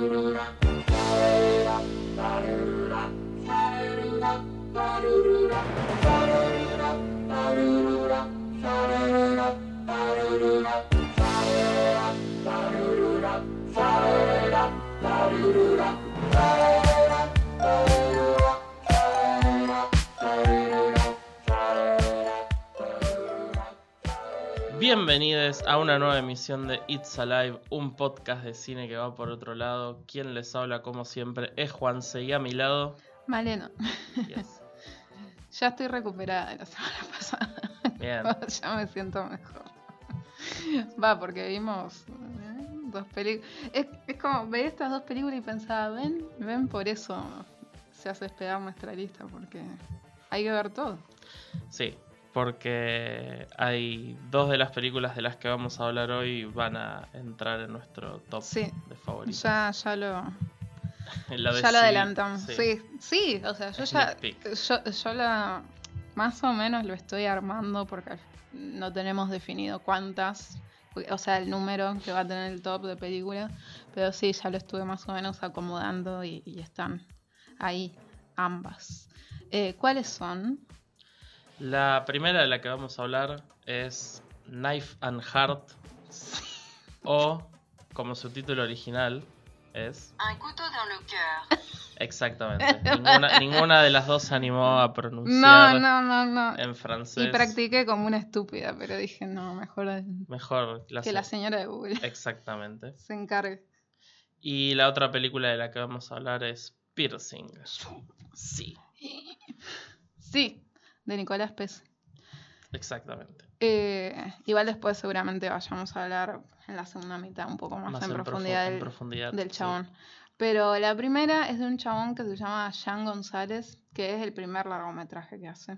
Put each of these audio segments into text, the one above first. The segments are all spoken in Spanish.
Aurora. Bienvenidos a una nueva emisión de It's Alive, un podcast de cine que va por otro lado. Quien les habla, como siempre, es Juanse y a mi lado. Maleno. Yes. Ya estoy recuperada de la semana pasada. Bien. ya me siento mejor. Va, porque vimos eh, dos películas. Es, es como, veía estas dos películas y pensaba, ven, ven, por eso se hace despegar nuestra lista, porque hay que ver todo. Sí, porque hay dos de las películas de las que vamos a hablar hoy van a entrar en nuestro top Sí. de favoritos. Ya, ya lo, de ya lo adelantamos. sí. Sí. sí, o sea, yo ya. Yo, yo la. Más o menos lo estoy armando porque no tenemos definido cuántas. O sea, el número que va a tener el top de película. Pero sí, ya lo estuve más o menos acomodando y, y están ahí ambas. Eh, ¿Cuáles son? La primera de la que vamos a hablar es Knife and Heart o como su título original es Un couteau dans le cœur. exactamente. Ninguna, ninguna de las dos se animó a pronunciar No, no, no, no. en francés. Y practiqué como una estúpida, pero dije, no, mejor mejor la que se- la señora de Google. Exactamente. Se encargue. y la otra película de la que vamos a hablar es Piercing. Sí. Sí, de Nicolás Pez. exactamente Eh, igual después seguramente vayamos a hablar en la segunda mitad un poco más, Más en, en profu- profundidad, en del, profundidad, del sí. chabón. Pero la primera es de un chabón que se llama Jean González, que es el primer largometraje que hace.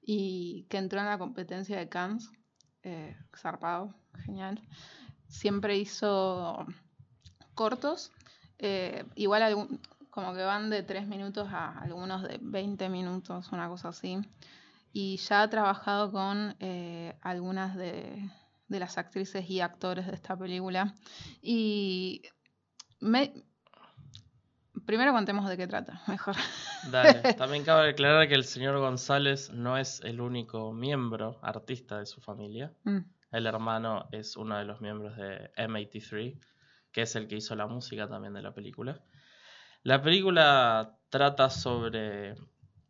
Y que entró en la competencia de Cannes. Eh, zarpado, genial. Siempre hizo cortos. eh, igual algún- como que van de 3 minutos a algunos de 20 minutos, una cosa así. Y ya ha trabajado con eh, algunas de, de las actrices y actores de esta película. Y me... primero contemos de qué trata, mejor. Dale. También cabe aclarar que el señor González no es el único miembro artista de su familia. Mm, El hermano es uno de los miembros de M83, que es el que hizo la música también de la película. La película trata sobre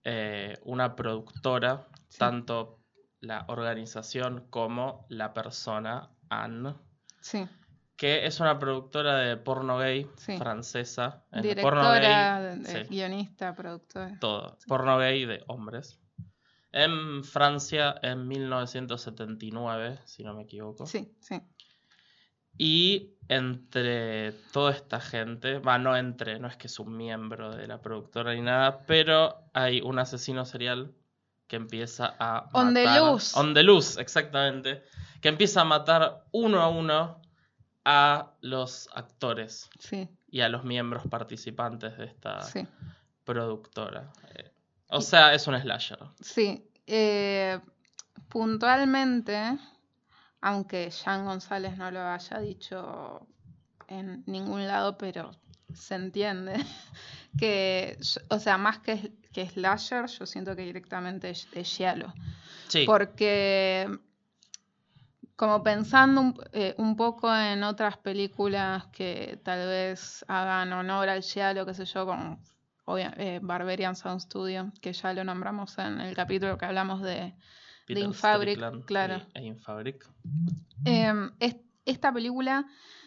eh, una productora, Sí. tanto la organización como la persona, Anne, Sí, que es una productora de porno gay Sí. francesa. En el porno directora, gay, guionista, productora. todo. Porno gay de hombres. En Francia en 1979, si no me equivoco. Sí, sí. Y entre toda esta gente, va, no entre, no es que es un miembro de la productora ni nada, pero hay un asesino serial que empieza a On the matar- loose. On the loose, exactamente. Que empieza a matar uno a uno a los actores Sí, y a los miembros participantes de esta sí. productora. Eh, o sea, es un slasher. Sí, eh, puntualmente, aunque Jean González no lo haya dicho en ningún lado, pero se entiende que, o sea, más que, que slasher, yo siento que directamente es, es giallo. Sí, Porque, como pensando un, eh, un poco en otras películas que tal vez hagan honor al giallo, qué sé yo, como obvia- eh, Barbarian Sound Studio, que ya lo nombramos en el capítulo que hablamos de, Peter Infabric, claro. e Infabric. Em, es- esta película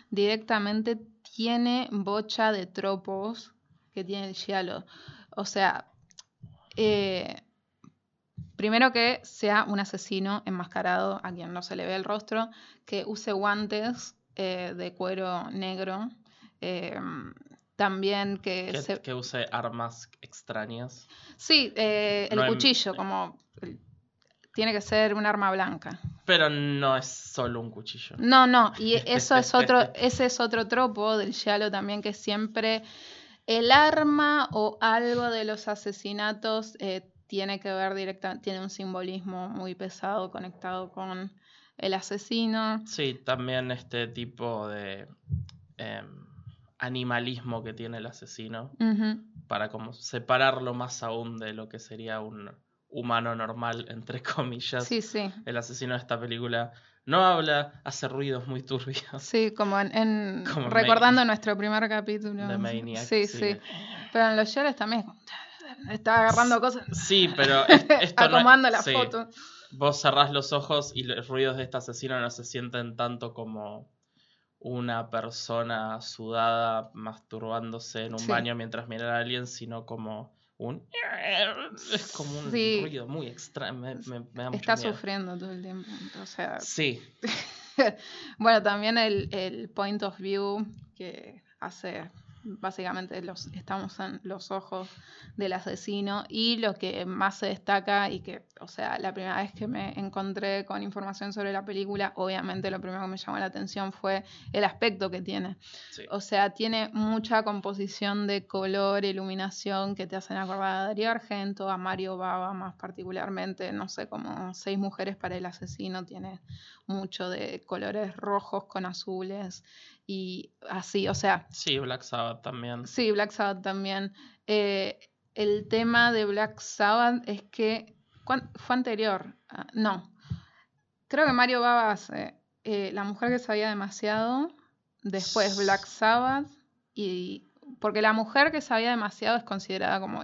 directamente tiene bocha de tropos que tiene el giallo. O sea, eh, primero que sea un asesino enmascarado a quien no se le ve el rostro, que use guantes eh, de cuero negro. em, también que, Que, se... que use armas extrañas. Sí, eh, el No en- cuchillo, como... tiene que ser un arma blanca. Pero no es solo un cuchillo. No, no, y eso es otro, ese es otro tropo del Giallo también, que siempre el arma o algo de los asesinatos eh, tiene que ver directamente, tiene un simbolismo muy pesado conectado con el asesino. Sí, también este tipo de em, animalismo que tiene el asesino para como separarlo más aún de lo que sería un humano normal, entre comillas. Sí, sí. El asesino de esta película no habla, hace ruidos muy turbios. Sí, como en, en- Como en recordando nuestro primer capítulo. De Maniac, Sí, sí. sí. Pero en los Shores también es está agarrando cosas, Sí, pero es- esto no- acomodando la sí. foto. Vos cerrás los ojos y los ruidos de este asesino no se sienten tanto como una persona sudada masturbándose en un Sí. baño mientras mira a alguien, sino como un... Es como un Sí. ruido muy extraño. Me, me- me da mucho Está miedo. sufriendo todo el tiempo. O sea, Sí, bueno, también el, el point of view que hace, básicamente los, estamos en los ojos del asesino y lo que más se destaca y que, o sea, la primera vez que me encontré con información sobre la película, obviamente lo primero que me llamó la atención fue el aspecto que tiene. sí. O sea, tiene mucha composición de color, iluminación que te hacen acordar a Darío Argento, a Mario Baba más particularmente, no sé, como Seis mujeres para el asesino, tiene mucho de colores rojos con azules y así, o sea, Sí, Black Sabbath también. sí, Black Sabbath también. Eh, el tema de Black Sabbath es que ¿cuán- fue anterior, Ah, no, creo que Mario Baba hace eh, La mujer que sabía demasiado, después Black Sabbath y porque La mujer que sabía demasiado es considerada como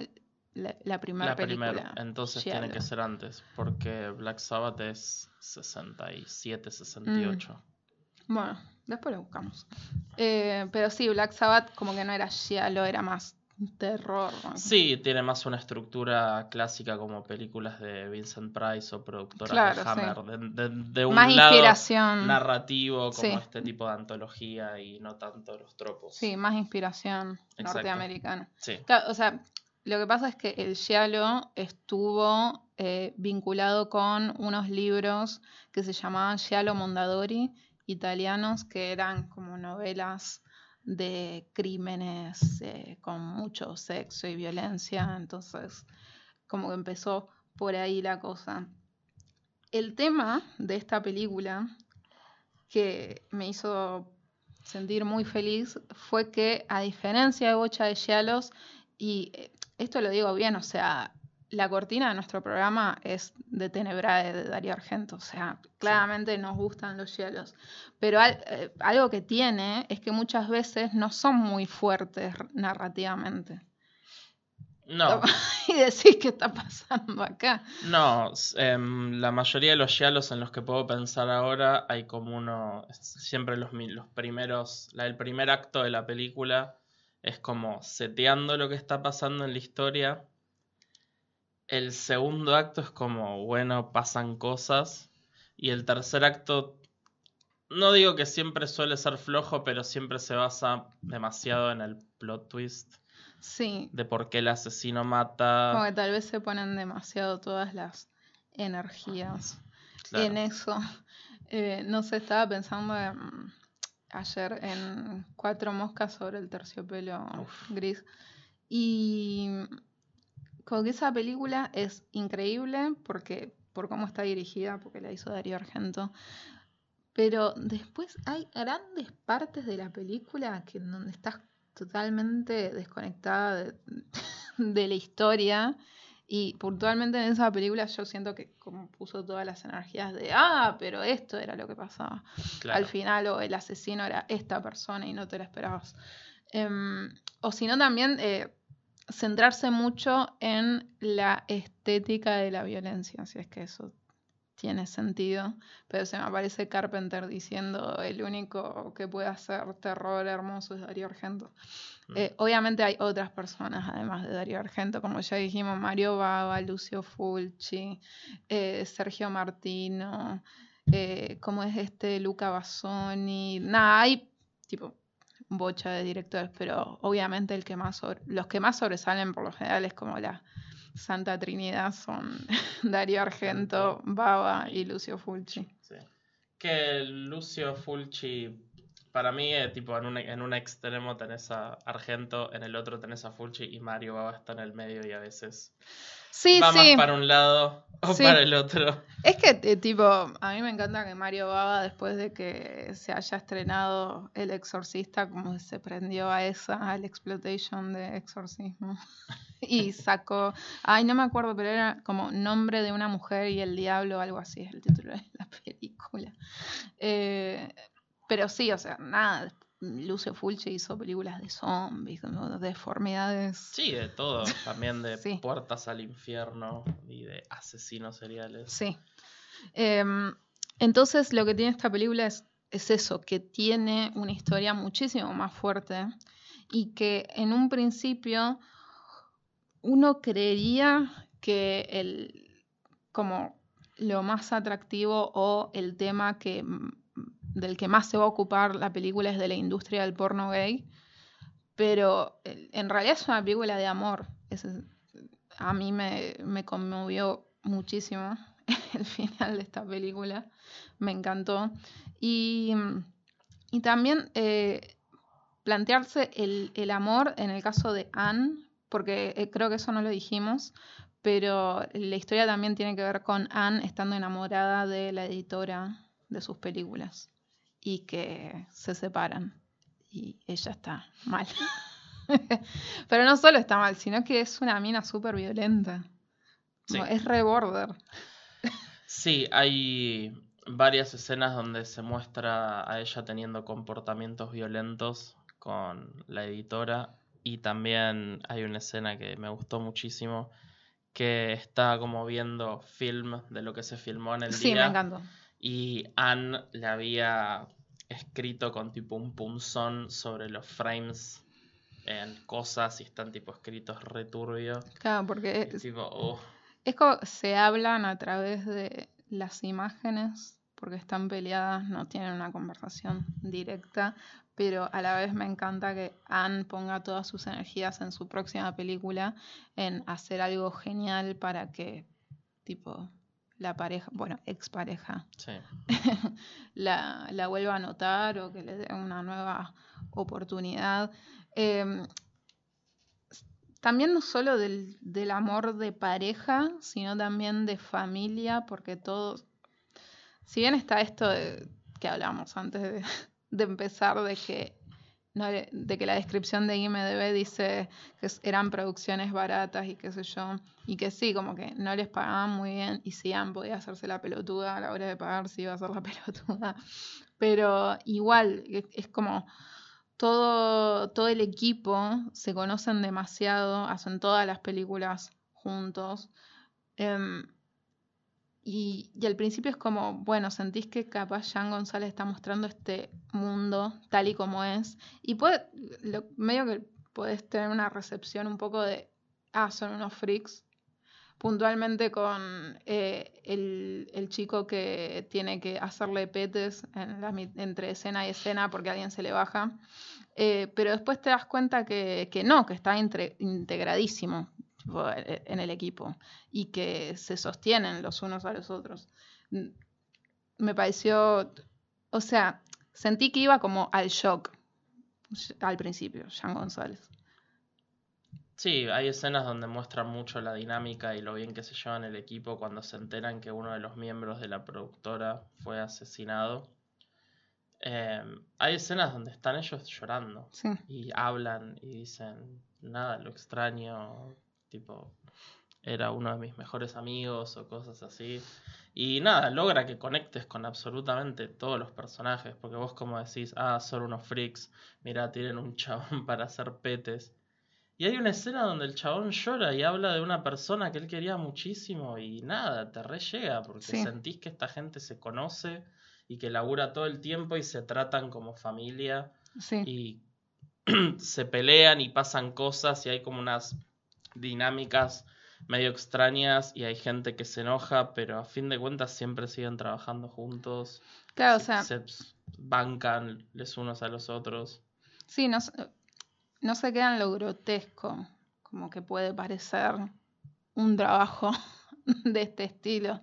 la, la primera La película. primera, entonces Giallo. tiene que ser antes, porque Black Sabbath es 67, 68. Bueno, después lo buscamos. Eh, pero sí, Black Sabbath como que no era giallo, era más terror. ¿no? Sí, tiene más una estructura clásica como películas de Vincent Price o productoras Claro, de Hammer, de, de- de un más lado inspiración. narrativo como Sí. este tipo de antología y no tanto los tropos. Sí, más inspiración Exacto. norteamericana. Sí, Claro, o sea, lo que pasa es que el giallo estuvo eh, vinculado con unos libros que se llamaban Giallo Mondadori, italianos, que eran como novelas de crímenes eh, con mucho sexo y violencia. Entonces, como que empezó por ahí la cosa. El tema de esta película que me hizo sentir muy feliz fue que, a diferencia de Bocha de Giallos, y eh, esto lo digo bien, o sea, la cortina de nuestro programa es de Tenebrae de Darío Argento, o sea, claramente nos gustan los giallos, pero al- eh, algo que tiene es que muchas veces no son muy fuertes narrativamente. no, y decís qué está pasando acá. no, em, la mayoría de los giallos en los que puedo pensar ahora hay como uno, siempre los primeros, la, el primer acto de la película es como seteando lo que está pasando en la historia. El segundo acto es como, bueno, pasan cosas. Y el tercer acto, no digo que siempre suele ser flojo, pero siempre se basa demasiado en el plot twist Sí, de por qué el asesino mata. como que tal vez se ponen demasiado todas las energías Claro. en eso. Eh, no sé, estaba pensando en- ayer en Cuatro moscas sobre el terciopelo Uf. gris. Y como que esa película es increíble porque por cómo está dirigida, porque la hizo Darío Argento. Pero después hay grandes partes de la película que donde estás totalmente desconectada de, de la historia. Y puntualmente en esa película yo siento que como puso todas las energías de, ah, pero esto era lo que pasaba Claro. al final o el asesino era esta persona y no te la esperabas. Em, o si no, también eh, centrarse mucho en la estética de la violencia, si es que eso tiene sentido. Pero se me aparece Carpenter diciendo el único que puede hacer terror hermoso es Darío Argento. Mm. Eh, obviamente hay otras personas, además de Darío Argento, como ya dijimos, Mario Bava, Lucio Fulci, eh, Sergio Martino, eh, como es este Luca Bassoni. Nada, hay tipo bocha de directores, pero obviamente el que más sobre- los que más sobresalen por lo general es como la Santa Trinidad son Darío Argento, Bava y Lucio Fulci. Sí. Que Lucio Fulci Para mí, eh, tipo, en un, en un extremo tenés a Argento, en el otro tenés a Fulci y Mario Baba está en el medio y a veces Sí, va sí. más para un lado o Sí. para el otro. Es que, eh, tipo, a mí me encanta que Mario Baba, después de que se haya estrenado El Exorcista, como se prendió a esa, al exploitation de exorcismo. y sacó, ay, no me acuerdo, pero era como Nombre de una mujer y el diablo, algo así es el título de la película. Eh, pero sí, o sea, nada. Lucio Fulci hizo películas de zombies, de deformidades. Sí, de todo. También de Sí. puertas al infierno y de asesinos seriales. Sí. Em, entonces lo que tiene esta película es, es eso, que tiene una historia muchísimo más fuerte y que en un principio uno creería que el como lo más atractivo o el tema que del que más se va a ocupar la película es de la industria del porno gay, pero eh, en realidad es una película de amor. A mí me, me conmovió muchísimo el final de esta película, me encantó. Y, y también eh, plantearse el, el amor en el caso de Anne, porque eh, creo que eso no lo dijimos, pero la historia también tiene que ver con Anne estando enamorada de la editora de sus películas y que se separan y ella está mal. pero no solo está mal, sino que es una mina súper violenta. Sí. No, Es re border. Sí, hay varias escenas donde se muestra a ella teniendo comportamientos violentos con la editora y también hay una escena que me gustó muchísimo que está como viendo film de lo que se filmó en el Sí, me día encantó. Y Anne le había escrito con tipo un punzón sobre los frames en cosas y están tipo escritos returbios. Claro, porque Es tipo, oh, es como se hablan a través de las imágenes, porque están peleadas, no tienen una conversación directa, pero a la vez me encanta que Anne ponga todas sus energías en su próxima película en hacer algo genial para que, tipo, la pareja, bueno, expareja, sí. la, la vuelva a notar o que le dé una nueva oportunidad. Eh, también no solo del, del amor de pareja, sino también de familia, porque todo, si bien está esto de- que hablábamos antes de, de empezar, de que, no le- de que la descripción de IMDB dice que eran producciones baratas y qué sé yo, y que sí, como que no les pagaban muy bien, y si Anne podía hacerse la pelotuda a la hora de pagar, si iba a hacer la pelotuda, pero igual, es, es como todo, todo el equipo se conocen demasiado, hacen todas las películas juntos. em, y, al principio es como, bueno, sentís que capaz Jean González está mostrando este mundo tal y como es. Y puede, medio que puedes tener una recepción un poco de, ah, son unos freaks. Puntualmente con eh, el, chico que tiene que hacerle petes entre escena y escena porque alguien se le baja. Eh, pero después te das cuenta que, no, que está integradísimo en el equipo y que se sostienen los unos a los otros. Me pareció, o sea, sentí que iba como al shock al principio, Jean González. Sí, hay escenas donde muestran mucho la dinámica y lo bien que se llevan el equipo cuando se enteran que uno de los miembros de la productora fue asesinado. Eh, hay escenas donde están ellos llorando Sí, y hablan y dicen, nada, lo extraño, tipo, era uno de mis mejores amigos o cosas así. Y nada, logra que conectes con absolutamente todos los personajes, porque vos como decís, ah, son unos freaks, mira, tienen un chabón para hacer petes. Y hay una escena donde el chabón llora y habla de una persona que él quería muchísimo y nada, te re llega porque Sí. sentís que esta gente se conoce y que labura todo el tiempo y se tratan como familia sí. y se pelean y pasan cosas y hay como unas dinámicas medio extrañas y hay gente que se enoja, pero a fin de cuentas siempre siguen trabajando juntos. Claro, o se- sea, se bancan les unos a los otros. Sí, no, no se queda en lo grotesco, como que puede parecer un trabajo de este estilo.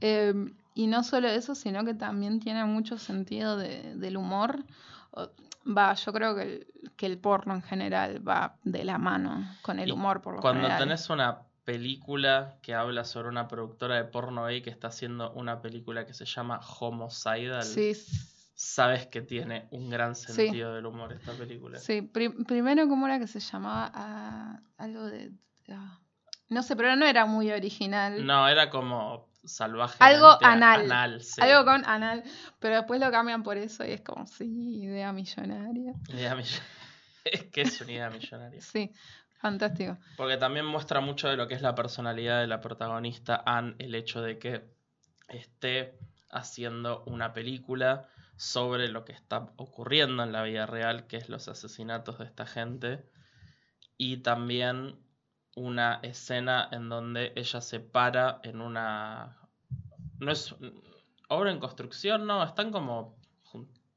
Eh, y no solo eso, sino que también tiene mucho sentido de- del humor. Va, yo creo que el, que el porno en general va de la mano con el Y humor por lo Cuando general. tenés una película que habla sobre una productora de porno gay que está haciendo una película que se llama Homicidal, Sí, sabes que tiene un gran sentido del humor esta película. sí. Pri- primero, ¿cómo era que se llamaba? Ah, algo de... ah, no sé, pero no era muy original. No, era como salvaje. Algo anal. sí. Algo con anal, pero después lo cambian por eso y es como, sí, idea millonaria. Idea mill- Es que es una idea millonaria. Sí, fantástico. Porque también muestra mucho de lo que es la personalidad de la protagonista, Anne, el hecho de que esté haciendo una película sobre lo que está ocurriendo en la vida real, que es los asesinatos de esta gente, y también una escena en donde ella se para en una... No es obra en construcción, no, están como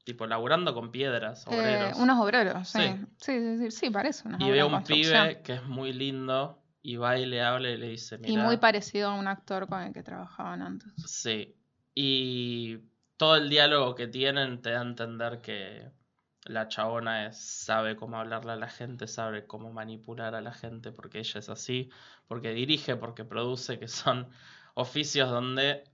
tipo laburando con piedras, Eh, obreros. unos obreros, sí. Sí. Sí, sí, sí, sí, parece Y ve un pibe que es muy lindo y va y le habla y le dice, Y muy parecido a un actor con el que trabajaban antes. sí. Y todo el diálogo que tienen te da a entender que la chabona es, sabe cómo hablarle a la gente, sabe cómo manipular a la gente, porque ella es así, porque dirige, porque produce, que son oficios donde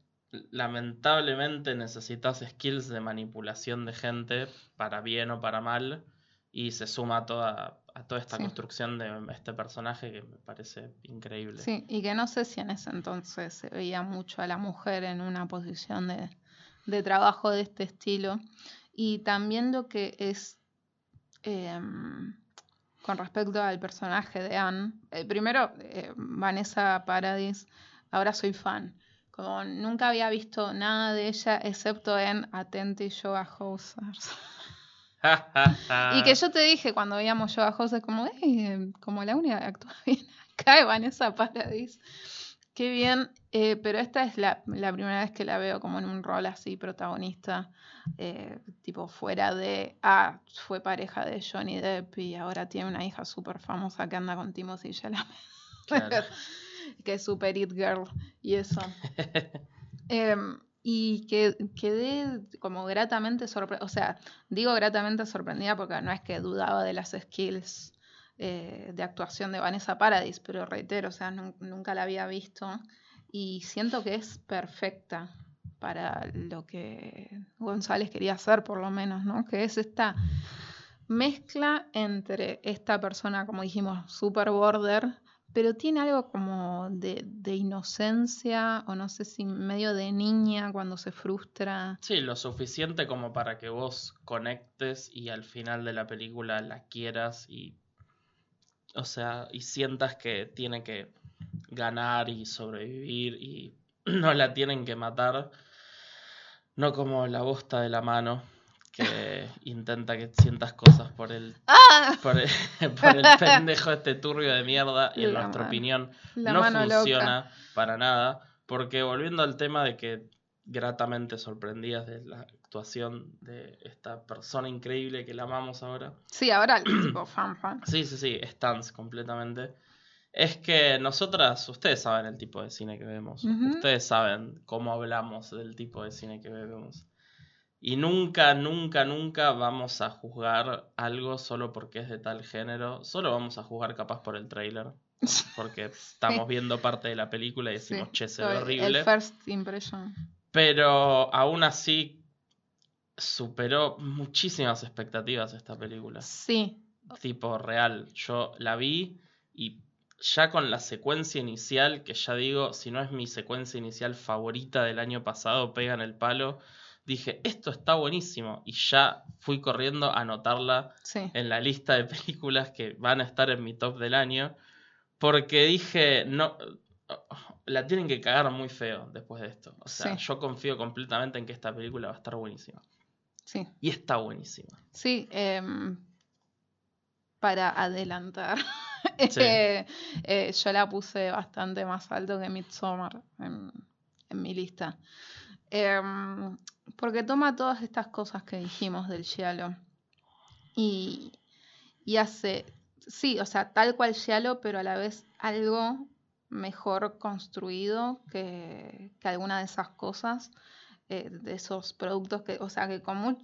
lamentablemente necesitas skills de manipulación de gente, para bien o para mal, y se suma a toda, a toda esta Sí. construcción de este personaje que me parece increíble. Sí, y que no sé si en ese entonces se veía mucho a la mujer en una posición de, de trabajo de este estilo. Y también lo que es em, con respecto al personaje de Anne. eh, primero, eh, Vanessa Paradis, ahora soy fan. Como nunca había visto nada de ella excepto en Atenti Yoga Hosers. Y que yo te dije cuando veíamos Yoga Hosers, como, "Eh, como la única que actúa bien acá es Vanessa Paradis. Qué bien, eh, pero esta es la, la primera vez que la veo como en un rol así protagonista, eh, tipo fuera de, ah, fue pareja de Johnny Depp y ahora tiene una hija súper famosa que anda con Timothy Chalamet, Claro. que es super it girl y eso. Em, y que quedé como gratamente sorprendida, o sea, digo gratamente sorprendida porque no es que dudaba de las skills eh, de actuación de Vanessa Paradis, pero reitero, o sea, nun- nunca la había visto y siento que es perfecta para lo que González quería hacer, por lo menos, ¿no? Que es esta mezcla entre esta persona, como dijimos, super border, pero tiene algo como de, de inocencia, o no sé si medio de niña cuando se frustra. Sí, lo suficiente como para que vos conectes y al final de la película la quieras y. O sea, y sientas que tiene que ganar y sobrevivir y no la tienen que matar. No como la bosta de la mano que intenta que sientas cosas por el, ¡Ah! por el, por el pendejo este turbio de mierda y en La nuestra mano. opinión La no loca. funciona para nada, porque volviendo al tema de que gratamente sorprendidas de la actuación de esta persona increíble que la amamos ahora. Sí, ahora tipo fan fan. Sí, sí, sí, stands completamente. Es que nosotras, ustedes saben el tipo de cine que vemos, ustedes saben cómo hablamos del tipo de cine que vemos. Y nunca, nunca, nunca vamos a juzgar algo solo porque es de tal género. Solo vamos a juzgar capaz por el trailer. Porque estamos viendo parte de la película y decimos, Sí, che, se ve horrible. El first impression. Pero aún así superó muchísimas expectativas esta película. Sí, Tipo real. Yo la vi y ya con la secuencia inicial, que ya digo, si no es mi secuencia inicial favorita del año pasado, pega en el palo. Dije, esto está buenísimo. Y ya fui corriendo a anotarla sí. en la lista de películas que van a estar en mi top del año. Porque dije, no, la tienen que cagar muy feo después de esto. O sea, Sí. yo confío completamente en que esta película va a estar buenísima. Sí, Y está buenísima. sí. em, para adelantar. Eh, yo la puse bastante más alto que Midsommar en, mi lista. Em, porque toma todas estas cosas que dijimos del Giallo. Y, hace, sí, o sea, tal cual Giallo, pero a la vez algo mejor construido que, que alguna de esas cosas, eh, de esos productos que, o sea, que con,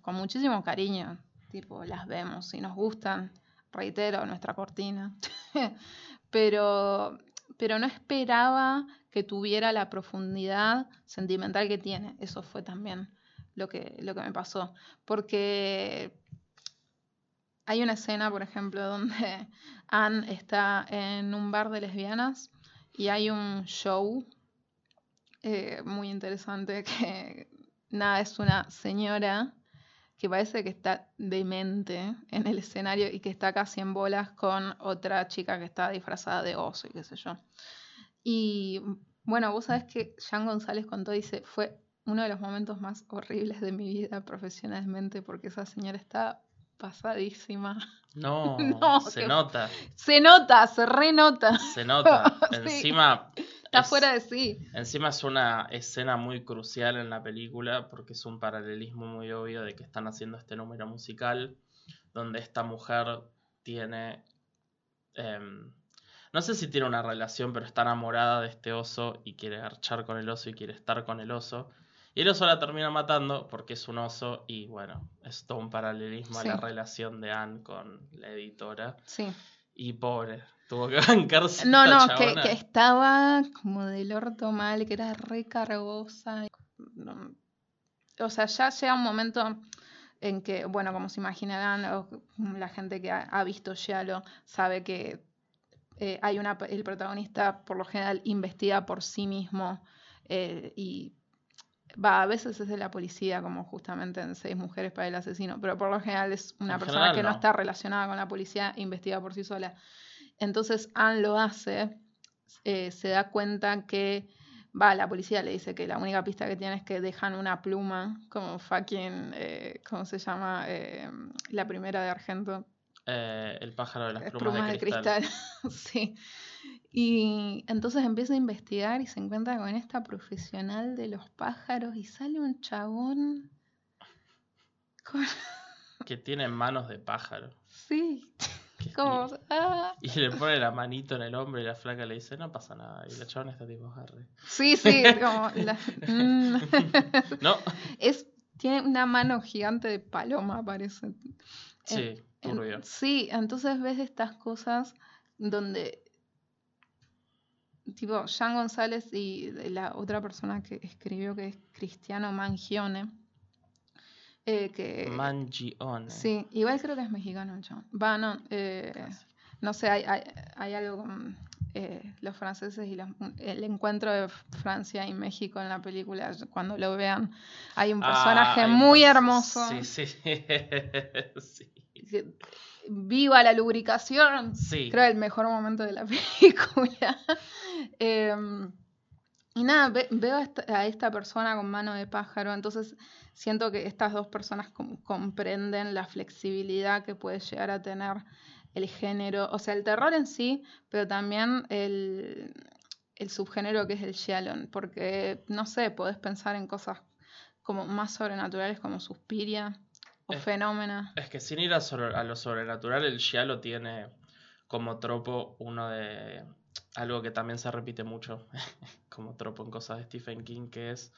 con muchísimo cariño, tipo, las vemos y nos gustan, reitero, nuestra cortina, pero, pero no esperaba que tuviera la profundidad sentimental que tiene, eso fue también lo que, lo que me pasó, porque hay una escena, por ejemplo, donde Anne está en un bar de lesbianas y hay un show eh, muy interesante que, nada, es una señora que parece que está demente en el escenario y que está casi en bolas con otra chica que está disfrazada de oso y qué sé yo. Y bueno, vos sabés que Jean González contó, dice, fue uno de los momentos más horribles de mi vida profesionalmente porque esa señora está pasadísima. No, No, se que- nota, Se nota, se renota. se nota. Sí. Encima, Está es- fuera de sí. encima es una escena muy crucial en la película porque es un paralelismo muy obvio de que están haciendo este número musical donde esta mujer tiene... em, no sé si tiene una relación, pero está enamorada de este oso y quiere garchar con el oso y quiere estar con el oso. Y el oso la termina matando porque es un oso y bueno, es todo un paralelismo a la relación de Anne con la editora. Sí. Y pobre, tuvo que bancarse. No, no, que, estaba como del orto mal, que era recargosa. No, O sea, ya llega un momento en que, bueno, como se imaginarán, la gente que ha, ha visto Giallo sabe que eh, hay una, el protagonista por lo general investiga por sí mismo eh, y va, a veces es de la policía, como justamente en Seis Mujeres para el Asesino, pero por lo general es una En persona general, que no no. está relacionada con la policía, investiga por sí sola. Entonces Anne lo hace, eh, se da cuenta que, va, la policía le dice que la única pista que tiene es que dejan una pluma, como fucking, eh, ¿cómo se llama? Eh, la primera de Argento, el pájaro de las eh, plumas, de cristal. sí. Y entonces empieza a investigar y se encuentra con esta profesional de los pájaros y sale un chabón con... Que tiene manos de pájaro. Sí, Ah. Y, le pone la manito en el hombro y la flaca le dice, no pasa nada. Y la chabona está tipo, Harry. Sí, sí, como... la- mm. No, es, tiene una mano gigante de paloma, parece. sí, En- turbio. sí, entonces ves estas cosas donde, tipo, Jean González y la otra persona que escribió, que es Cristiano Mangione, eh, que... Mangione. Sí, igual creo que es mexicano el chabón. Va, no, eh, no sé, hay, hay, hay algo con eh, los franceses y los- el encuentro de Francia y México en la película, cuando lo vean, hay un Ah, personaje hay muy perso- hermoso. Sí, sí. sí. que- viva la lubricación. Sí. Creo el mejor momento de la película. Em, y nada, ve- veo a esta, a esta persona con mano de pájaro, entonces siento que estas dos personas com- comprenden la flexibilidad que puede llegar a tener el género, o sea, el terror en sí, pero también el, el subgénero que es el Shalon, porque, no sé, podés pensar en cosas como más sobrenaturales como Suspiria o Fenómena. Es que sin ir a, sobre- a lo sobrenatural, el Giallo tiene como tropo uno de algo que también se repite mucho como tropo en cosas de Stephen King, que es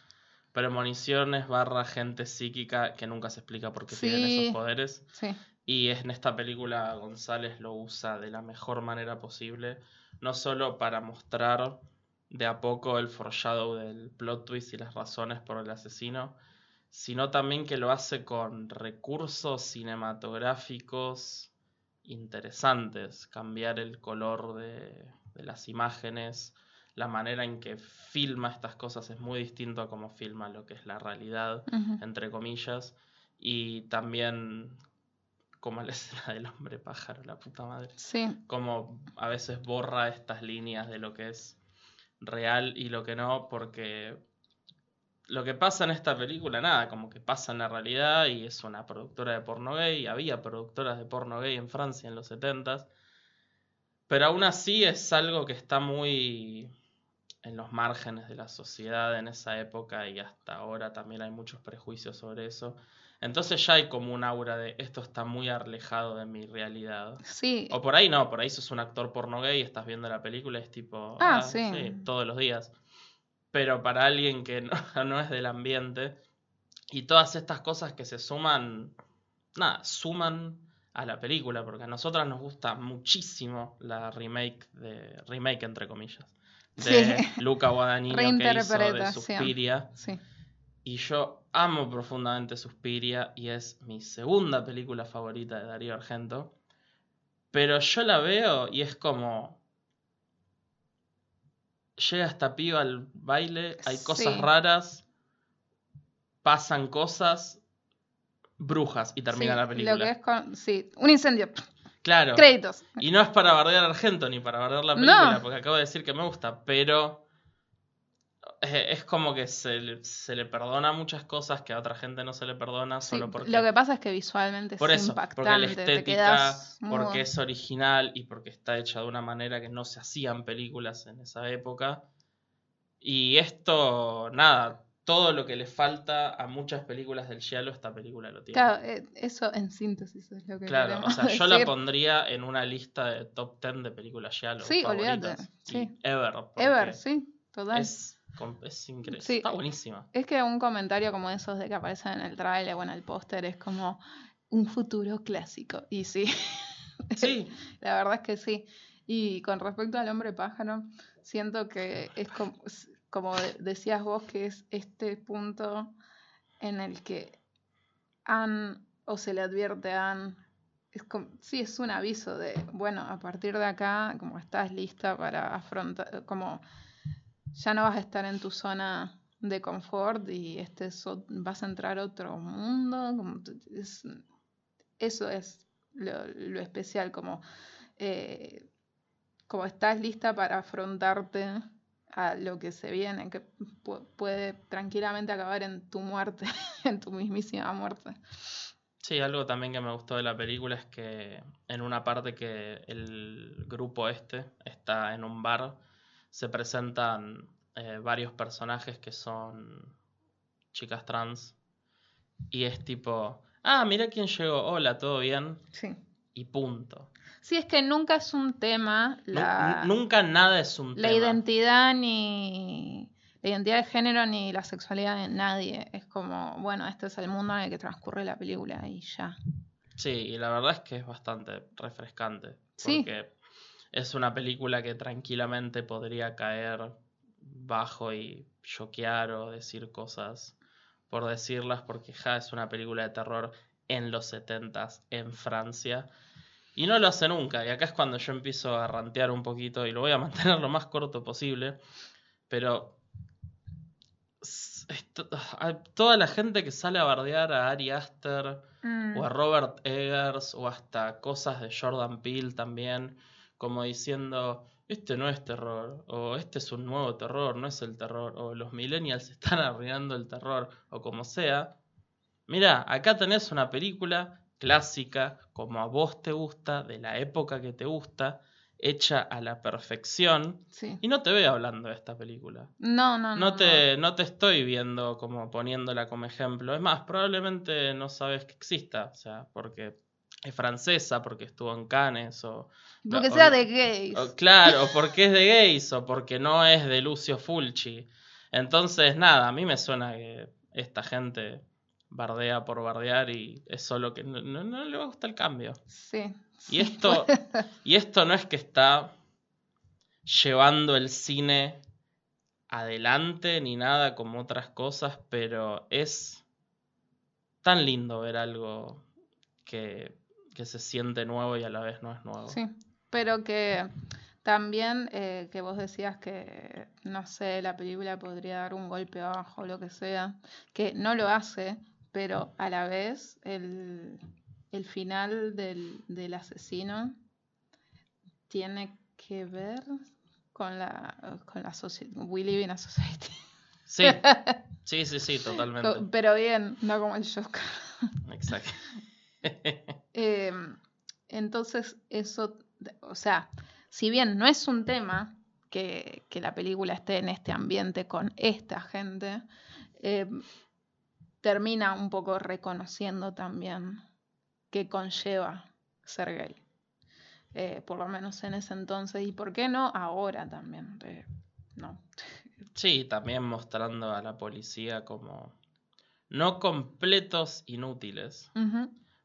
premoniciones barra gente psíquica que nunca se explica por qué tienen esos poderes. Sí. Y en esta película González lo usa de la mejor manera posible, no solo para mostrar de a poco el foreshadow del plot twist y las razones por el asesino, sino también que lo hace con recursos cinematográficos interesantes, cambiar el color de, de las imágenes, la manera en que filma estas cosas es muy distinto a cómo filma lo que es la realidad entre comillas, y también como la escena del hombre pájaro, la puta madre, Sí, como a veces borra estas líneas de lo que es real y lo que no, porque lo que pasa en esta película, nada, como que pasa en la realidad y es una productora de porno gay, había productoras de porno gay en Francia en los 70s, pero aún así es algo que está muy en los márgenes de la sociedad en esa época y hasta ahora también hay muchos prejuicios sobre eso. Entonces ya hay como un aura de esto está muy alejado de mi realidad. sí. O por ahí no, por ahí sos un actor porno gay, estás viendo la película y es tipo, Ah, sí. todos los días. Pero para alguien que no, no es del ambiente Y todas estas cosas que se suman, nada, suman a la película, porque a nosotras nos gusta muchísimo la remake de remake entre comillas de Sí. Luca Guadagnino que hizo de. Suspiria Sí. y yo amo profundamente Suspiria y es mi segunda película favorita de Darío Argento, pero yo la veo y es como llega esta piba al baile, hay cosas Sí. raras, pasan cosas brujas y termina Sí, la película. Lo que es con, sí, un incendio. Claro. Créditos. Y no es para bardear Argento ni para bardear la película, No. porque acabo de decir que me gusta, pero eh, es como que se, le- se le perdona muchas cosas que a otra gente no se le perdona Sí, solo porque... Lo que pasa es que visualmente por es eso, impactante. porque la estética, mudo. porque es original y porque está hecha de una manera que no se hacían películas en esa época. Y esto, nada, todo lo que le falta a muchas películas del Giallo, esta película lo tiene. Claro, eh, eso en síntesis es lo que Claro, o sea, yo la pondría en una lista de top 10 de películas Giallo Sí, olvídate, sí. Ever. Ever, sí, total. Es, es increíble. Sí. Está buenísima. Es que un comentario como esos de que aparecen en el trailer o en el póster es como un futuro clásico. Y sí, Sí, la verdad es que sí. Y con respecto al hombre pájaro, siento que es como, como de- decías vos, que es este punto en el que Anne, o se le advierte a Anne, sí, es un aviso de, bueno, a partir de acá, como estás lista para afrontar, como ya no vas a estar en tu zona de confort y este vas a entrar a otro mundo, eso es lo, lo especial, como, eh, como estás lista para afrontarte a lo que se viene, que pu- puede tranquilamente acabar en tu muerte, en tu mismísima muerte. sí, algo también que me gustó de la película es que en una parte que el grupo este está en un bar, se presentan eh, varios personajes que son chicas trans y es tipo, ah, mira quién llegó, hola, ¿todo bien? Sí. Y punto. Sí, es que nunca es un tema la, nu- Nunca nada es un la tema. identidad ni la identidad de género ni la sexualidad de nadie. Es como, bueno, este es el mundo en el que transcurre la película y ya. Sí, y la verdad es que es bastante refrescante. Sí. Porque es una película que tranquilamente podría caer bajo y choquear o decir cosas por decirlas, porque ja es una película de terror en los 70s en Francia. Y no lo hace nunca. Y acá es cuando yo empiezo a rantear un poquito y lo voy a mantener lo más corto posible. Pero s- esto- a toda la gente que sale a bardear a Ari Aster Mm. o a Robert Eggers o hasta cosas de Jordan Peele también, como diciendo, este no es terror, o este es un nuevo terror, no es el terror, o los millennials están arruinando el terror, o como sea. Mira, acá tenés una película clásica, como a vos te gusta, de la época que te gusta, hecha a la perfección, Sí. y no te veo hablando de esta película. No, no, no. No te, no te estoy viendo como poniéndola como ejemplo. Es más, probablemente no sabes que exista. O sea, porque es francesa, porque estuvo en Cannes, o. Porque o- sea de gays. o- claro, porque es de gays, o porque no es de Lucio Fulci. Entonces, nada, a mí me suena que esta gente bardea por bardear y es solo que no, no- no le gusta el cambio. Sí. Y esto, y esto no es que está llevando el cine adelante ni nada como otras cosas, pero es tan lindo ver algo que, que se siente nuevo y a la vez no es nuevo. Sí, pero que también eh, que vos decías que, no sé, la película podría dar un golpe abajo o lo que sea, que no lo hace, pero a la vez el, el final del, del asesino tiene que ver con la, con la sociedad. We live in a society. Sí, sí, sí, sí, totalmente. Pero bien, no como el Joker. Exacto. Eh, entonces, eso, o sea, si bien no es un tema que, que la película esté en este ambiente con esta gente, eh, termina un poco reconociendo también que conlleva ser gay. Eh, por lo menos en ese entonces, y por qué no ahora también. Eh, no. Sí, también mostrando a la policía como no completos inútiles,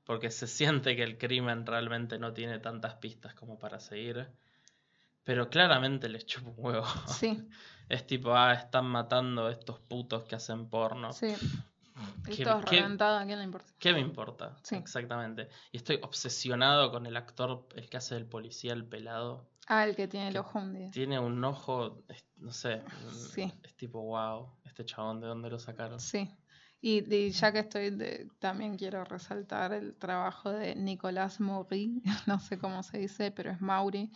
porque se siente que el crimen realmente no tiene tantas pistas como para seguir, pero claramente les chupa un huevo. Sí, Es tipo, ah, están matando a estos putos que hacen porno. sí. ¿Qué- Esto es qué- reventado, ¿a quién le importa? ¿Qué me importa? Sí. Exactamente. Y estoy obsesionado con el actor, el que hace del policía, el pelado. Ah, el que tiene el ojo hundido. Tiene un ojo, no sé, Sí. es tipo, wow, este chabón, ¿de dónde lo sacaron? Sí. Y, y ya que estoy, de- también quiero resaltar el trabajo de Nicolás Maury, no sé cómo se dice, pero es Mauri,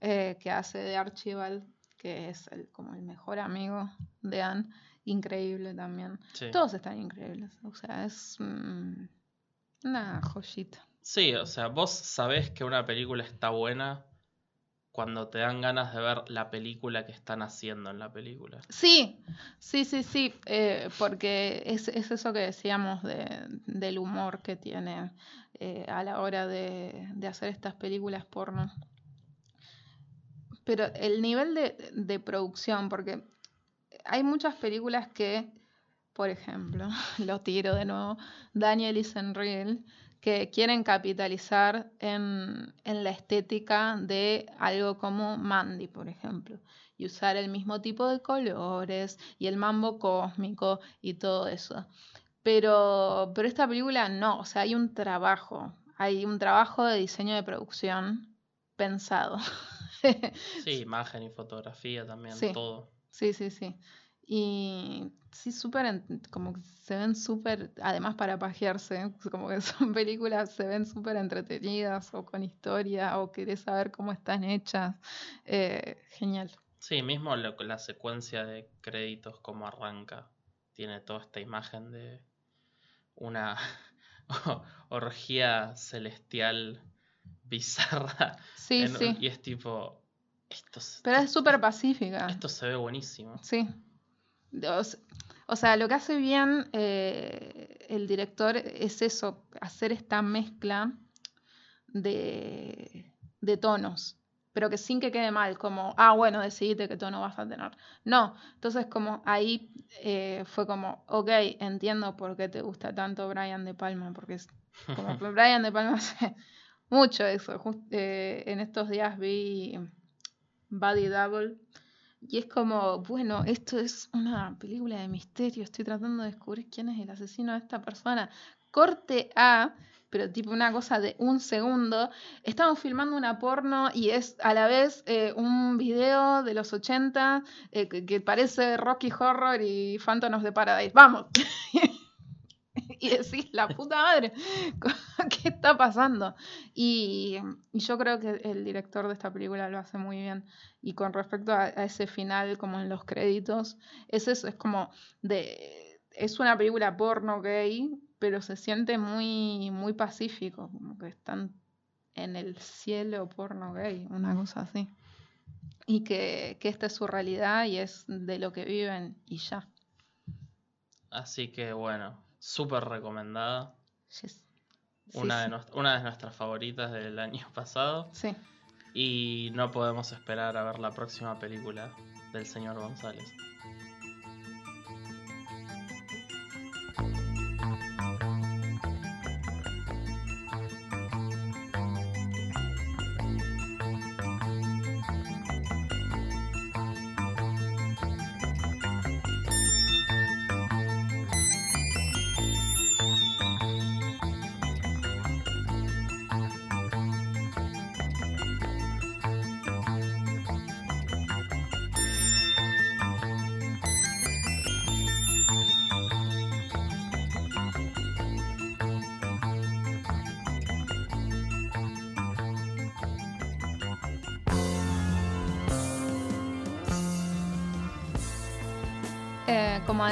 eh, que hace de Archibald, que es el, como el mejor amigo de Anne. Increíble también. Sí. Todos están increíbles. O sea, es mm, una joyita. Sí, o sea, vos sabés que una película está buena cuando te dan ganas de ver la película que están haciendo en la película. Sí, sí, sí, sí, eh, porque es, es eso que decíamos de, del humor que tiene eh, a la hora de, de hacer estas películas porno. Pero el nivel de, de producción, porque hay muchas películas que, por ejemplo, lo tiro de nuevo, Daniel is Unreal, que quieren capitalizar en, en la estética de algo como Mandy, por ejemplo, y usar el mismo tipo de colores y el mambo cósmico y todo eso. Pero, pero esta película no, o sea, hay un trabajo, hay un trabajo de diseño de producción pensado. Sí, imagen y fotografía también, Sí. todo. Sí, sí, sí. Y sí, súper, como que se ven súper, además para pajearse, como que son películas, se ven súper entretenidas o con historia o querés saber cómo están hechas. Eh, genial. Sí, mismo lo- la secuencia de créditos, como arranca, tiene toda esta imagen de una orgía celestial bizarra. Sí, en- sí. Y es tipo, esto, se- Pero es súper pacífica. esto se ve buenísimo. Sí. O, sea, lo que hace bien eh, el director es eso, hacer esta mezcla de, de tonos, pero que sin que quede mal, como, ah, bueno, decidiste qué tono vas a tener. No, entonces como ahí eh, fue como, ok, entiendo por qué te gusta tanto Brian De Palma, porque es como que Brian De Palma hace mucho eso. Just- eh, en estos días vi Body Double. Y es como, bueno, esto es una película de misterio, estoy tratando de descubrir quién es el asesino de esta persona. Corte A, pero tipo una cosa de un segundo. Estamos filmando una porno y es a la vez eh, un video de los 80 eh, que, que parece Rocky Horror y Phantom of the Paradise. ¡Vamos! y decís, la puta madre, ¿qué está pasando? Y, yo creo que el director de esta película lo hace muy bien. Y con respecto a, a ese final, como en los créditos, es eso, es como de. Es una película porno gay, pero se siente muy, muy pacífico, como que están en el cielo porno gay, una cosa así. Y que, que esta es su realidad y es de lo que viven y ya. Así que bueno, súper recomendada. Yes. Sí, Una, sí. De una de nuestras favoritas del año pasado. Sí. Y no podemos esperar a ver la próxima película del señor González.